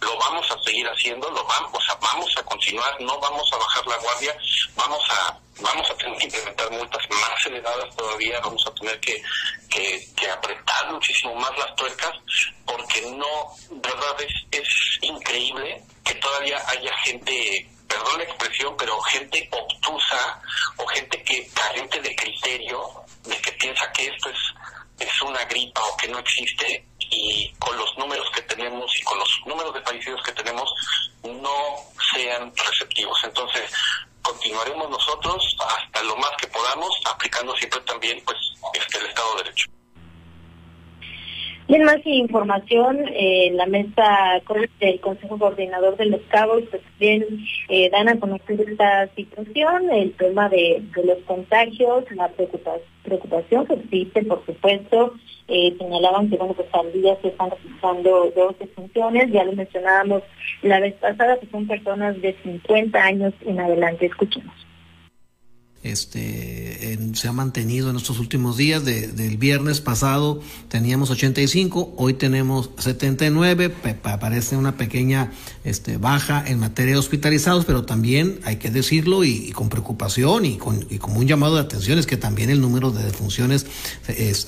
lo vamos a seguir haciendo, lo vamos, vamos a continuar, no vamos a bajar la guardia, vamos a vamos a tener que implementar multas más elevadas todavía, vamos a tener que, que, apretar muchísimo más las tuercas, porque no, verdad, es, es increíble que todavía haya gente, perdón la expresión, pero gente obtusa o gente que carente de criterio, de que piensa que esto es, es una gripa o que no existe, y con los números que tenemos y con los números de fallecidos que tenemos, no sean receptivos. Entonces, continuaremos nosotros hasta lo más que podamos, aplicando siempre también pues este, el Estado de Derecho. Bien, más información, eh, la mesa del Consejo Coordinador de los Cabos pues bien eh, dan a conocer esta situación, el tema de, los contagios, la preocupación, que existe, por supuesto, eh, señalaban que bueno, pues al día se están realizando dos defunciones, ya lo mencionábamos la vez pasada, que son personas de 50 años en adelante. Escuchemos este, se ha mantenido en estos últimos días. del viernes pasado teníamos 85, hoy tenemos 79. Aparece una pequeña este, baja en materia de hospitalizados, pero también hay que decirlo y, con preocupación y, con, y como un llamado de atención es que también el número de defunciones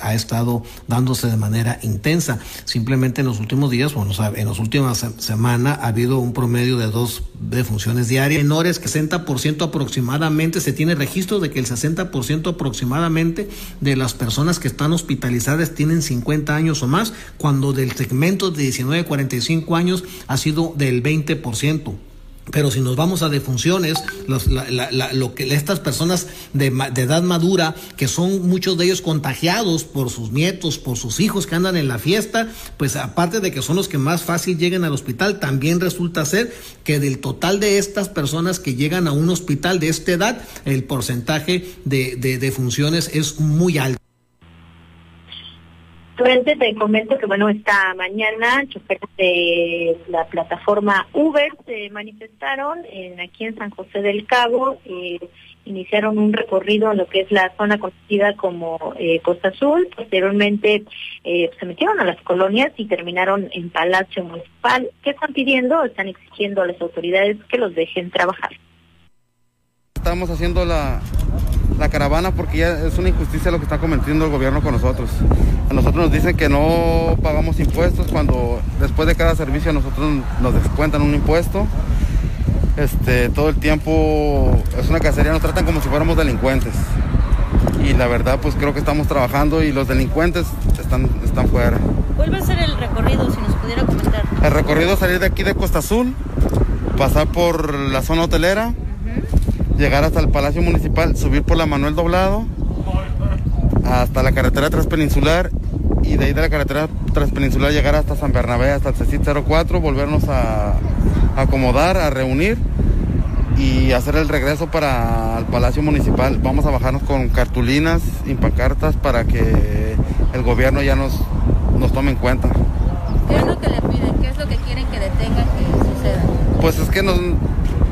ha estado dándose de manera intensa. Simplemente en los últimos días, bueno, en las últimas semanas ha habido un promedio de dos defunciones diarias menores, que 60% aproximadamente se tiene registro de que el 60% aproximadamente de las personas que están hospitalizadas tienen 50 años o más, cuando del segmento de 19 a 45 años ha sido del 20%. Pero si nos vamos a defunciones, los, lo que estas personas de, de, edad madura, que son muchos de ellos contagiados por sus nietos, por sus hijos que andan en la fiesta, pues aparte de que son los que más fácil llegan al hospital, también resulta ser que del total de estas personas que llegan a un hospital de esta edad, el porcentaje de, de defunciones es muy alto. Frente te comento que bueno, esta mañana choferes de la plataforma Uber se manifestaron aquí en San José del Cabo, eh, iniciaron un recorrido en lo que es la zona conocida como eh, Costa Azul, posteriormente eh, se metieron a las colonias y terminaron en Palacio Municipal. ¿Qué están pidiendo? Están exigiendo a las autoridades que los dejen trabajar. Estamos haciendo la, la caravana porque ya es una injusticia lo que está cometiendo el gobierno con nosotros. A nosotros nos dicen que no pagamos impuestos cuando después de cada servicio a nosotros nos descuentan un impuesto. Este, todo el tiempo es una cacería, nos tratan como si fuéramos delincuentes. Y la verdad pues creo que estamos trabajando y los delincuentes están, están fuera. ¿Cuál va a ser el recorrido si nos pudiera comentar? El recorrido es salir de aquí de Costa Azul, pasar por la zona hotelera llegar hasta el Palacio Municipal, subir por la Manuel Doblado hasta la carretera transpeninsular y de ahí de la carretera transpeninsular llegar hasta San Bernabé, hasta el CECIT 04, volvernos a, acomodar, a reunir y hacer el regreso para el Palacio Municipal. Vamos a bajarnos con cartulinas y pancartas para que el gobierno ya nos, nos tome en cuenta. ¿Qué es lo que le piden? ¿Qué es lo que quieren que detenga que suceda? Pues es que nos,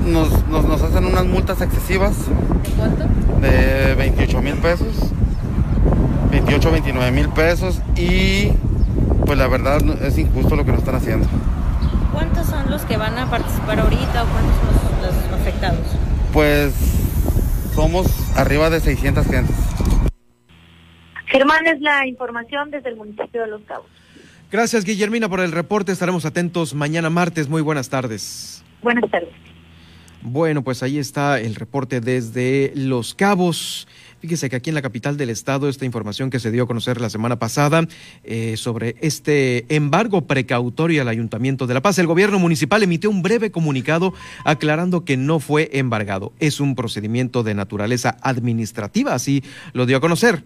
nos, nos, hacen unas multas excesivas. ¿De cuánto? De 28 mil pesos. 28, 29 mil pesos y pues la verdad es injusto lo que nos están haciendo. ¿Cuántos son los que van a participar ahorita o cuántos son los, los afectados? Pues somos arriba de 600 gentes. Germán es la información desde el municipio de Los Cabos. Gracias Guillermina por el reporte, estaremos atentos mañana martes. Muy buenas tardes. Buenas tardes. Bueno, pues ahí está el reporte desde Los Cabos. Fíjese que aquí en la capital del estado, esta información que se dio a conocer la semana pasada eh, sobre este embargo precautorio al Ayuntamiento de La Paz, el gobierno municipal emitió un breve comunicado aclarando que no fue embargado. Es un procedimiento de naturaleza administrativa, así lo dio a conocer.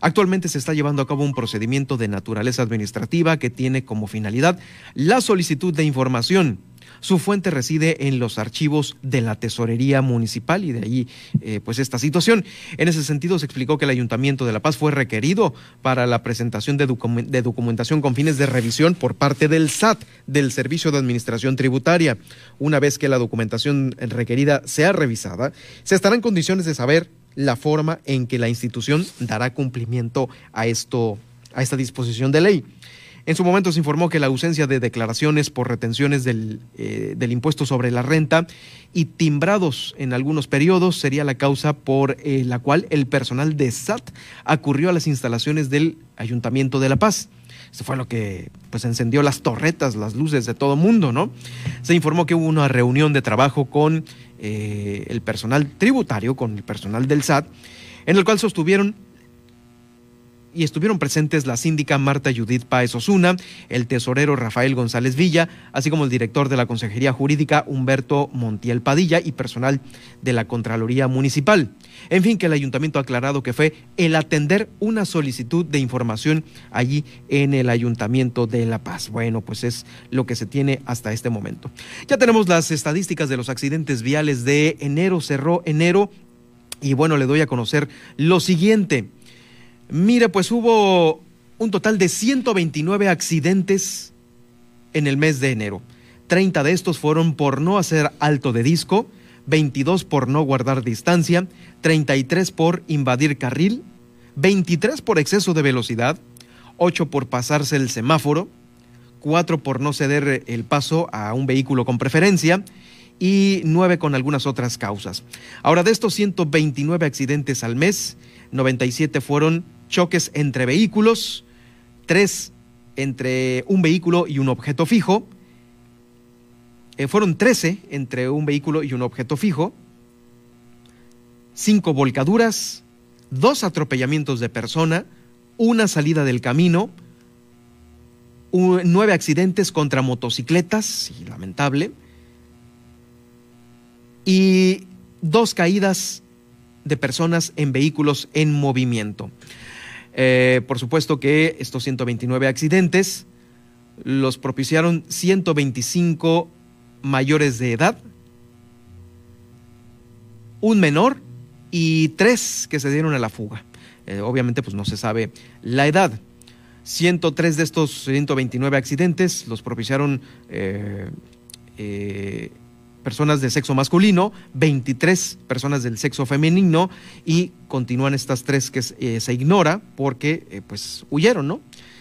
Actualmente se está llevando a cabo un procedimiento de naturaleza administrativa que tiene como finalidad la solicitud de información su fuente reside en los archivos de la Tesorería Municipal y de ahí eh, pues esta situación. En ese sentido se explicó que el Ayuntamiento de La Paz fue requerido para la presentación de, documentación con fines de revisión por parte del SAT, del Servicio de Administración Tributaria. Una vez que la documentación requerida sea revisada, se estará en condiciones de saber la forma en que la institución dará cumplimiento a esto a esta disposición de ley. En su momento se informó que la ausencia de declaraciones por retenciones del, eh, del impuesto sobre la renta y timbrados en algunos periodos sería la causa por eh, la cual el personal de SAT acurrió a las instalaciones del Ayuntamiento de La Paz. Esto fue lo que pues encendió las torretas, las luces de todo mundo, ¿no? Se informó que hubo una reunión de trabajo con eh, el personal tributario, con el personal del SAT, en el cual sostuvieron y estuvieron presentes la síndica Marta Judith Páez Osuna, el tesorero Rafael González Villa, así como el director de la Consejería Jurídica Humberto Montiel Padilla y personal de la Contraloría Municipal. En fin, que el ayuntamiento ha aclarado que fue el atender una solicitud de información allí en el ayuntamiento de La Paz. Bueno, pues es lo que se tiene hasta este momento. Ya tenemos las estadísticas de los accidentes viales de enero, cerró enero. Y bueno, le doy a conocer lo siguiente. Mire, pues hubo un total de 129 accidentes en el mes de enero. 30 de estos fueron por no hacer alto de disco, 22 por no guardar distancia, 33 por invadir carril, 23 por exceso de velocidad, 8 por pasarse el semáforo, 4 por no ceder el paso a un vehículo con preferencia y 9 con algunas otras causas. Ahora, de estos 129 accidentes al mes, 97 fueron choques entre vehículos, tres entre un vehículo y un objeto fijo, eh, fueron 13 entre un vehículo y un objeto fijo, cinco volcaduras, dos atropellamientos de persona, una salida del camino, nueve accidentes contra motocicletas, lamentable, y dos caídas de personas en vehículos en movimiento. Eh, por supuesto que estos 129 accidentes los propiciaron 125 mayores de edad, un menor y tres que se dieron a la fuga. Eh, obviamente pues no se sabe la edad. 103 de estos 129 accidentes los propiciaron eh, personas de sexo masculino, 23 personas del sexo femenino y continúan estas tres que se ignora porque pues huyeron, ¿no?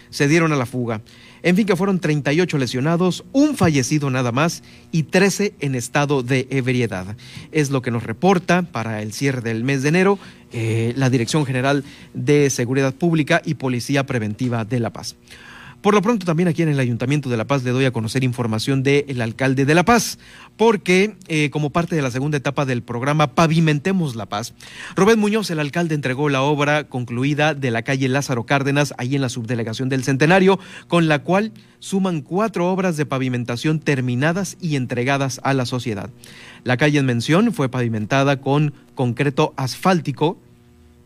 Se dieron a la fuga. En fin, que fueron 38 lesionados, un fallecido nada más y 13 en estado de ebriedad. Es lo que nos reporta para el cierre del mes de enero eh, la Dirección General de Seguridad Pública y Policía Preventiva de La Paz. Por lo pronto también aquí en el Ayuntamiento de La Paz le doy a conocer información del alcalde de La Paz, porque eh, como parte de la segunda etapa del programa Pavimentemos La Paz, Rubén Muñoz, el alcalde, entregó la obra concluida de la calle Lázaro Cárdenas, ahí en la subdelegación del Centenario, con la cual suman cuatro obras de pavimentación terminadas y entregadas a la sociedad. La calle en mención fue pavimentada con concreto asfáltico,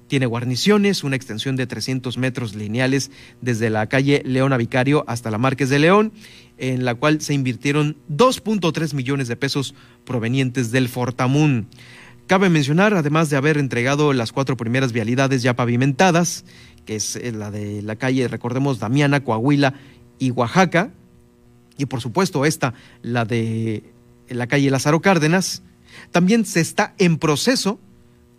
tiene guarniciones, una extensión de 300 metros lineales desde la calle Leona Vicario hasta la Márquez de León, en la cual se invirtieron 2.3 millones de pesos provenientes del Fortamun. Cabe mencionar, además de haber entregado las cuatro primeras vialidades ya pavimentadas, que es eh, la de la calle, recordemos, Damiana, Coahuila y Oaxaca, y por supuesto esta, la de la calle Lázaro Cárdenas, también se está en proceso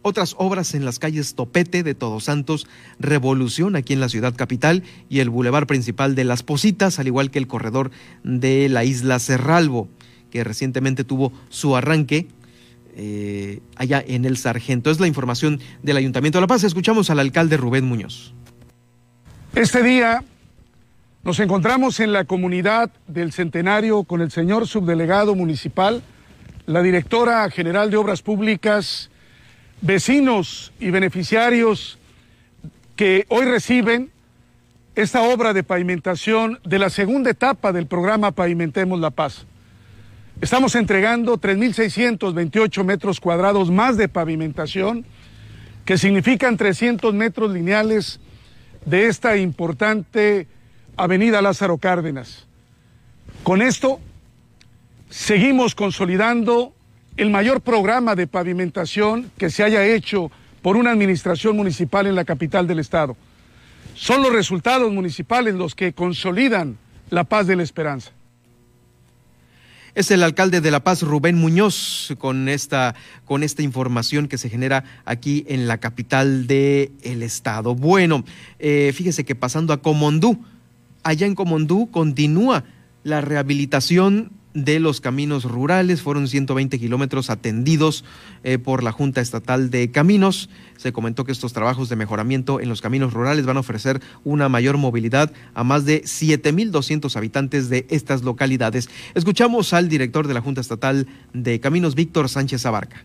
otras obras en las calles Topete de Todos Santos, Revolución aquí en la ciudad capital y el bulevar principal de Las Positas, al igual que el corredor de la isla Cerralbo, que recientemente tuvo su arranque eh, allá en el Sargento. Es la información del Ayuntamiento de La Paz. Escuchamos al alcalde Rubén Muñoz. Este día nos encontramos en la comunidad del Centenario con el señor subdelegado municipal, la directora general de Obras Públicas, vecinos y beneficiarios que hoy reciben esta obra de pavimentación de la segunda etapa del programa Pavimentemos la Paz. Estamos entregando 3.628 metros cuadrados más de pavimentación, que significan 300 metros lineales de esta importante avenida Lázaro Cárdenas. Con esto, seguimos consolidando el mayor programa de pavimentación que se haya hecho por una administración municipal en la capital del estado. Son los resultados municipales los que consolidan la paz de la esperanza. Es el alcalde de La Paz, Rubén Muñoz, con esta, con esta información que se genera aquí en la capital del estado. Bueno, eh, fíjese que pasando a Comondú, allá en Comondú continúa la rehabilitación de los caminos rurales. Fueron 120 kilómetros atendidos eh, por la Junta Estatal de Caminos. Se comentó que estos trabajos de mejoramiento en los caminos rurales van a ofrecer una mayor movilidad a más de 7.200 habitantes de estas localidades. Escuchamos al director de la Junta Estatal de Caminos, Víctor Sánchez Abarca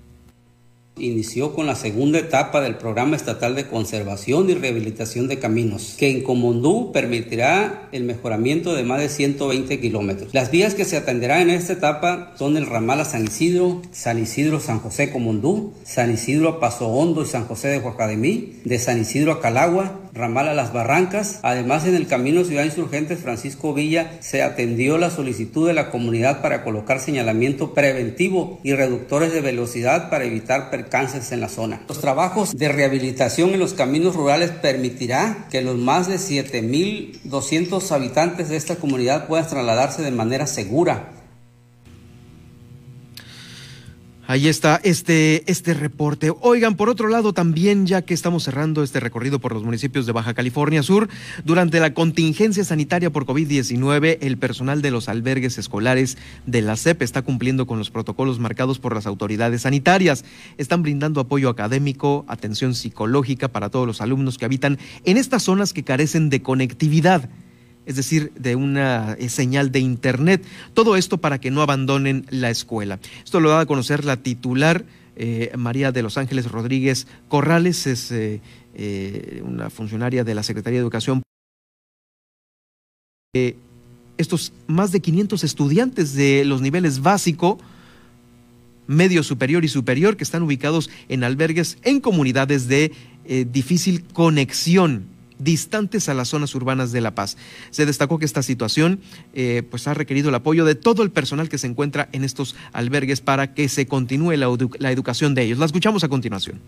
inició con la segunda etapa del Programa Estatal de Conservación y Rehabilitación de Caminos, que en Comondú permitirá el mejoramiento de más de 120 kilómetros. Las vías que se atenderán en esta etapa son el ramal a San Isidro, San Isidro San José Comondú, San Isidro a Paso Hondo y San José de Huacademí, de San Isidro a Calagua, ramal a Las Barrancas. Además, en el camino Ciudad Insurgentes Francisco Villa se atendió la solicitud de la comunidad para colocar señalamiento preventivo y reductores de velocidad para evitar percances en la zona. Los trabajos de rehabilitación en los caminos rurales permitirá que los más de 7.200 habitantes de esta comunidad puedan trasladarse de manera segura Ahí está este, este reporte. Oigan, por otro lado, también ya que estamos cerrando este recorrido por los municipios de Baja California Sur, durante la contingencia sanitaria por COVID-19, el personal de los albergues escolares de la CEP está cumpliendo con los protocolos marcados por las autoridades sanitarias. Están brindando apoyo académico, atención psicológica para todos los alumnos que habitan en estas zonas que carecen de conectividad es decir, de una eh, señal de Internet. Todo esto para que no abandonen la escuela. Esto lo da a conocer la titular eh, María de los Ángeles Rodríguez Corrales, es eh, una funcionaria de la Secretaría de Educación. estos más de 500 estudiantes de los niveles básico, medio superior y superior que están ubicados en albergues en comunidades de difícil conexión distantes a las zonas urbanas de La Paz. Se destacó que esta situación eh, pues ha requerido el apoyo de todo el personal que se encuentra en estos albergues para que se continúe la, la educación de ellos. La escuchamos a continuación.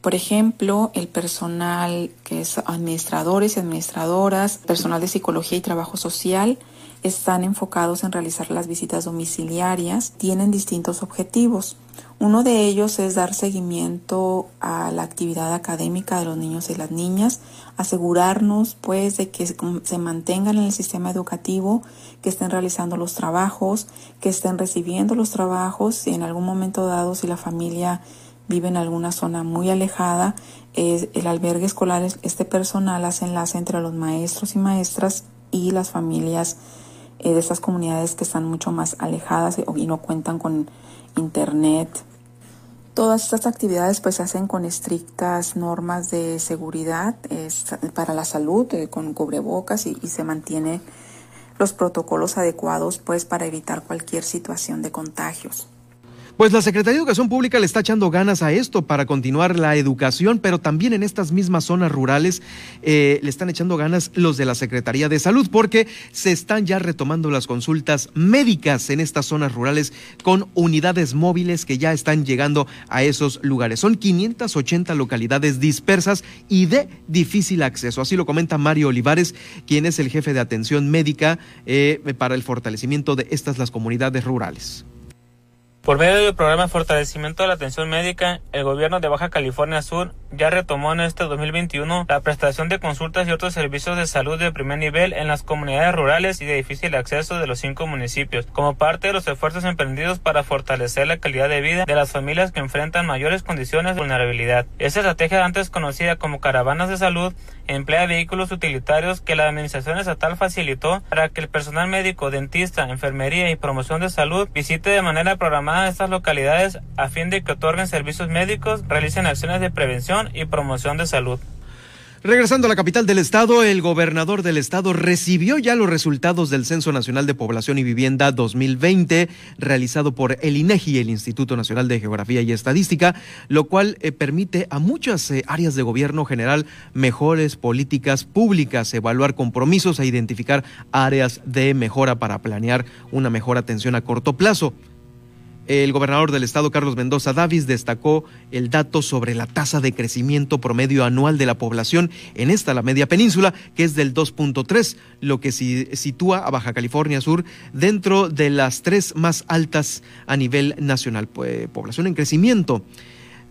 Por ejemplo, el personal que es administradores y administradoras, personal de psicología y trabajo social, están enfocados en realizar las visitas domiciliarias, tienen distintos objetivos. Uno de ellos es dar seguimiento a la actividad académica de los niños y las niñas, asegurarnos pues de que se mantengan en el sistema educativo, que estén realizando los trabajos, que estén recibiendo los trabajos y en algún momento dado si la familia vive en alguna zona muy alejada, el albergue escolar, este personal hace enlace entre los maestros y maestras y las familias eh, de estas comunidades que están mucho más alejadas y, no cuentan con internet. Todas estas actividades pues se hacen con estrictas normas de seguridad para la salud, eh, con cubrebocas y, se mantienen los protocolos adecuados pues para evitar cualquier situación de contagios. Pues la Secretaría de Educación Pública le está echando ganas a esto para continuar la educación, pero también en estas mismas zonas rurales eh, le están echando ganas los de la Secretaría de Salud, porque se están ya retomando las consultas médicas en estas zonas rurales con unidades móviles que ya están llegando a esos lugares. Son 580 localidades dispersas y de difícil acceso. Así lo comenta Mario Olivares, quien es el jefe de atención médica eh, para el fortalecimiento de estas las comunidades rurales. Por medio del programa de fortalecimiento de la atención médica, el gobierno de Baja California Sur ya retomó en este 2021 la prestación de consultas y otros servicios de salud de primer nivel en las comunidades rurales y de difícil acceso de los cinco municipios, como parte de los esfuerzos emprendidos para fortalecer la calidad de vida de las familias que enfrentan mayores condiciones de vulnerabilidad. Esta estrategia, antes conocida como caravanas de salud, emplea vehículos utilitarios que la Administración Estatal facilitó para que el personal médico, dentista, enfermería y promoción de salud visite de manera programada estas localidades a fin de que otorguen servicios médicos, realicen acciones de prevención y promoción de salud. Regresando a la capital del estado, el gobernador del estado recibió ya los resultados del Censo Nacional de Población y Vivienda 2020 realizado por el INEGI, el Instituto Nacional de Geografía y Estadística, lo cual eh, permite a muchas eh, áreas de gobierno general mejores políticas públicas, evaluar compromisos e identificar áreas de mejora para planear una mejor atención a corto plazo. El gobernador del estado, Carlos Mendoza Davis, destacó el dato sobre la tasa de crecimiento promedio anual de la población en esta, la media península, que es del 2.3, lo que sitúa a Baja California Sur dentro de las tres más altas a nivel nacional. Pues, población en crecimiento.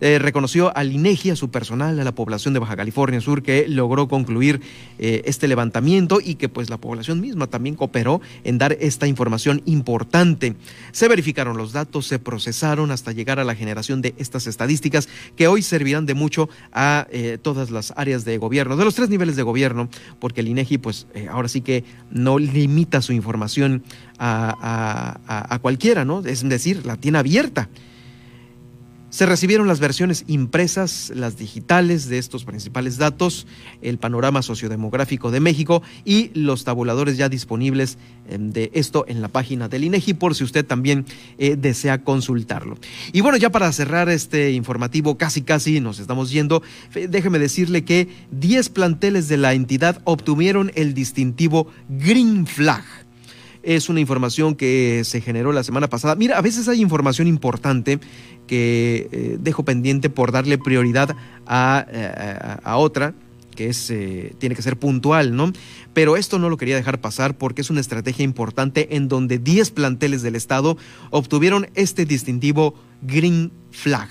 Eh, reconoció al INEGI, a su personal, a la población de Baja California Sur, que logró concluir eh, este levantamiento y que pues la población misma también cooperó en dar esta información importante. Se verificaron los datos, se procesaron hasta llegar a la generación de estas estadísticas que hoy servirán de mucho a eh, todas las áreas de gobierno, de los tres niveles de gobierno, porque el INEGI pues ahora sí que no limita su información a, a cualquiera, ¿no? Es decir, la tiene abierta. Se recibieron las versiones impresas, las digitales de estos principales datos, el panorama sociodemográfico de México y los tabuladores ya disponibles em, de esto en la página del INEGI por si usted también eh, desea consultarlo. Y bueno, ya para cerrar este informativo, casi casi nos estamos yendo, déjeme decirle que 10 planteles de la entidad obtuvieron el distintivo Green Flag es una información que se generó la semana pasada. Mira, a veces hay información importante que eh, dejo pendiente por darle prioridad a, eh, otra que es, eh, tiene que ser puntual, ¿no? Pero esto no lo quería dejar pasar porque es una estrategia importante en donde 10 planteles del Estado obtuvieron este distintivo Green Flag.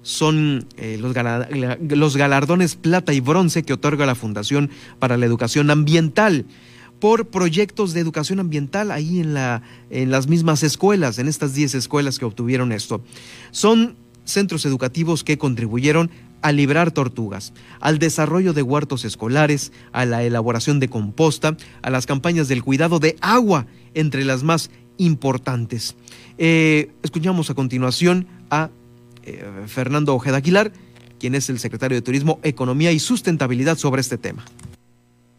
Son los galardones plata y bronce que otorga la Fundación para la Educación Ambiental por proyectos de educación ambiental ahí en, la, en las mismas escuelas, en estas 10 escuelas que obtuvieron esto. Son centros educativos que contribuyeron a librar tortugas, al desarrollo de huertos escolares, a la elaboración de composta, a las campañas del cuidado de agua, entre las más importantes. Eh, escuchamos a continuación a eh, Fernando Ojeda Aguilar, quien es el secretario de Turismo, Economía y Sustentabilidad sobre este tema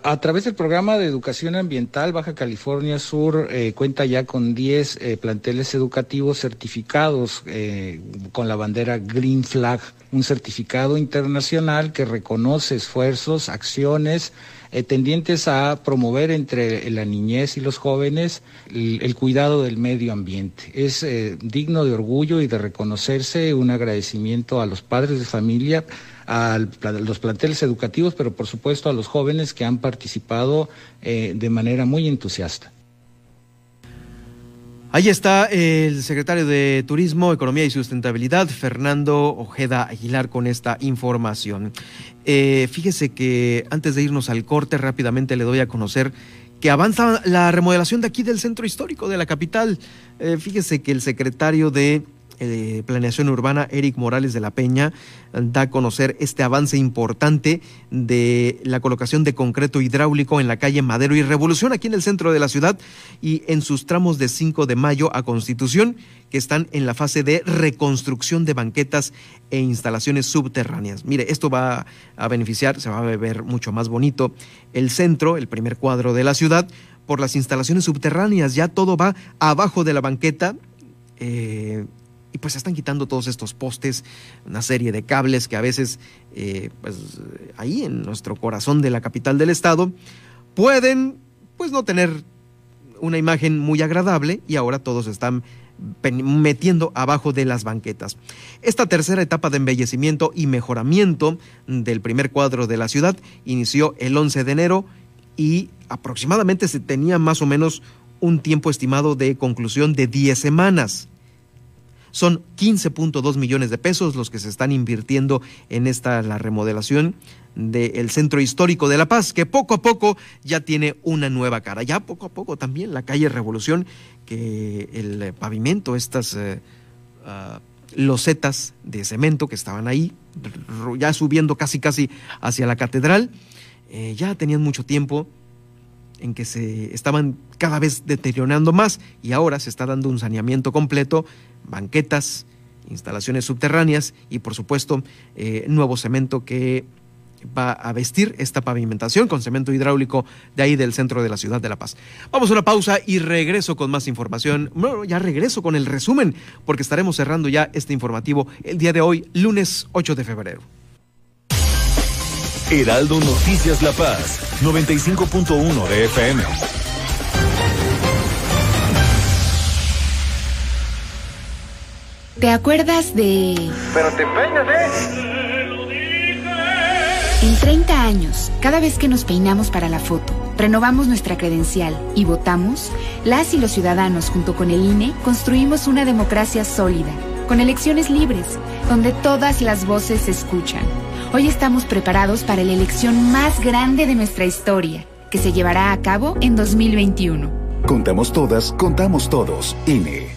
A través del programa de educación ambiental, Baja California Sur eh, cuenta ya con 10 eh, planteles educativos certificados eh, con la bandera Green Flag, un certificado internacional que reconoce esfuerzos, acciones tendientes a promover entre la niñez y los jóvenes el, el cuidado del medio ambiente. Es digno de orgullo y de reconocerse un agradecimiento a los padres de familia a los planteles educativos, pero por supuesto a los jóvenes que han participado eh, de manera muy entusiasta. Ahí está el secretario de Turismo, Economía y Sustentabilidad, Fernando Ojeda Aguilar, con esta información. Eh, fíjese que antes de irnos al corte, rápidamente le doy a conocer que avanza la remodelación de aquí del centro histórico de la capital. Eh, fíjese que el secretario de de Planeación Urbana, Eric Morales de la Peña, da a conocer este avance importante de la colocación de concreto hidráulico en la calle Madero y Revolución, aquí en el centro de la ciudad, y en sus tramos de 5 de mayo a Constitución, que están en la fase de reconstrucción de banquetas e instalaciones subterráneas. Mire, esto va a beneficiar, se va a ver mucho más bonito el centro, el primer cuadro de la ciudad, por las instalaciones subterráneas. Ya todo va abajo de la banqueta. Eh, y pues se están quitando todos estos postes, una serie de cables que a veces, eh, pues ahí en nuestro corazón de la capital del estado, pueden pues no tener una imagen muy agradable y ahora todos están metiendo abajo de las banquetas. Esta tercera etapa de embellecimiento y mejoramiento del primer cuadro de la ciudad inició el 11 de enero y aproximadamente se tenía más o menos un tiempo estimado de conclusión de 10 semanas. Son 15.2 millones de pesos los que se están invirtiendo en esta la remodelación del centro histórico de La Paz, que poco a poco ya tiene una nueva cara. Ya poco a poco también la calle Revolución, que el pavimento, estas eh, ah, losetas de cemento que estaban ahí, ya subiendo casi casi hacia la catedral, eh, ya tenían mucho tiempo en que se estaban cada vez deteriorando más y ahora se está dando un saneamiento completo, banquetas, instalaciones subterráneas y por supuesto eh, nuevo cemento que va a vestir esta pavimentación con cemento hidráulico de ahí del centro de la ciudad de La Paz. Vamos a una pausa y regreso con más información. Bueno, ya regreso con el resumen porque estaremos cerrando ya este informativo el día de hoy, lunes 8 de febrero. Heraldo Noticias La Paz, 95.1 de FM. ¿Te acuerdas de...? Pero te peinas, ¿eh? En 30 años, cada vez que nos peinamos para la foto, renovamos nuestra credencial y votamos, las y los ciudadanos junto con el INE construimos una democracia sólida, con elecciones libres, donde todas las voces se escuchan Hoy estamos preparados para la elección más grande de nuestra historia, que se llevará a cabo en 2021. Contamos todas, contamos todos. INE.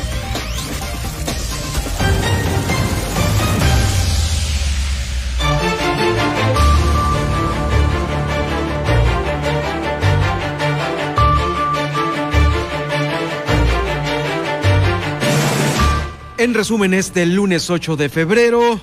En resumen, este lunes 8 de febrero,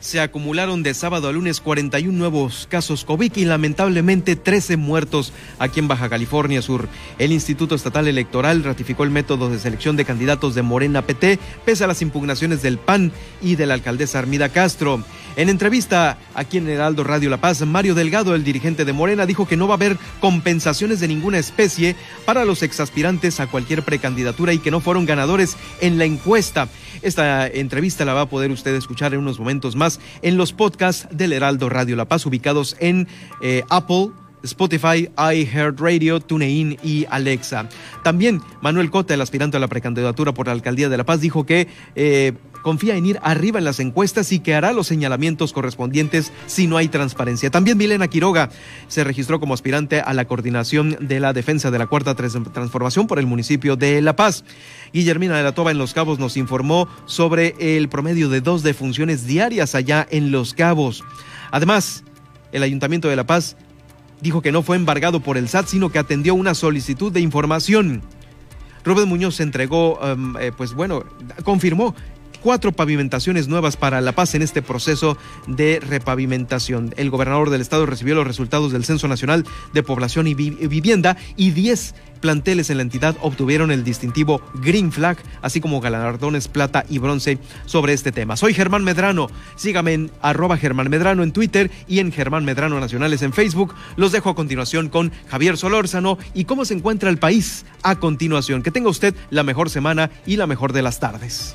se acumularon de sábado a lunes 41 nuevos casos COVID y lamentablemente 13 muertos aquí en Baja California Sur. El Instituto Estatal Electoral ratificó el método de selección de candidatos de Morena PT pese a las impugnaciones del PAN y de la alcaldesa Armida Castro. En entrevista aquí en Heraldo Radio La Paz, Mario Delgado, el dirigente de Morena, dijo que no va a haber compensaciones de ninguna especie para los exaspirantes a cualquier precandidatura y que no fueron ganadores en la encuesta. Esta entrevista la va a poder usted escuchar en unos momentos más en los podcasts del Heraldo Radio La Paz ubicados en eh, Apple. Spotify, iHeartRadio, TuneIn y Alexa. También Manuel Cota, el aspirante a la precandidatura por la alcaldía de La Paz, dijo que eh, confía en ir arriba en las encuestas y que hará los señalamientos correspondientes si no hay transparencia. También Milena Quiroga se registró como aspirante a la coordinación de la defensa de la cuarta transformación por el municipio de La Paz. Guillermina de la Toba en Los Cabos nos informó sobre el promedio de dos defunciones diarias allá en Los Cabos. Además, el Ayuntamiento de La Paz dijo que no fue embargado por el SAT, sino que atendió una solicitud de información. Rubén Muñoz entregó, em, eh, pues bueno, confirmó cuatro pavimentaciones nuevas para La Paz en este proceso de repavimentación. El gobernador del estado recibió los resultados del Censo Nacional de Población y Vivienda y 10 planteles en la entidad obtuvieron el distintivo Green Flag, así como galardones plata y bronce sobre este tema. Soy Germán Medrano, sígame en arroba Germán Medrano en Twitter y en Germán Medrano Nacionales en Facebook. Los dejo a continuación con Javier Solórzano y cómo se encuentra el país a continuación. Que tenga usted la mejor semana y la mejor de las tardes.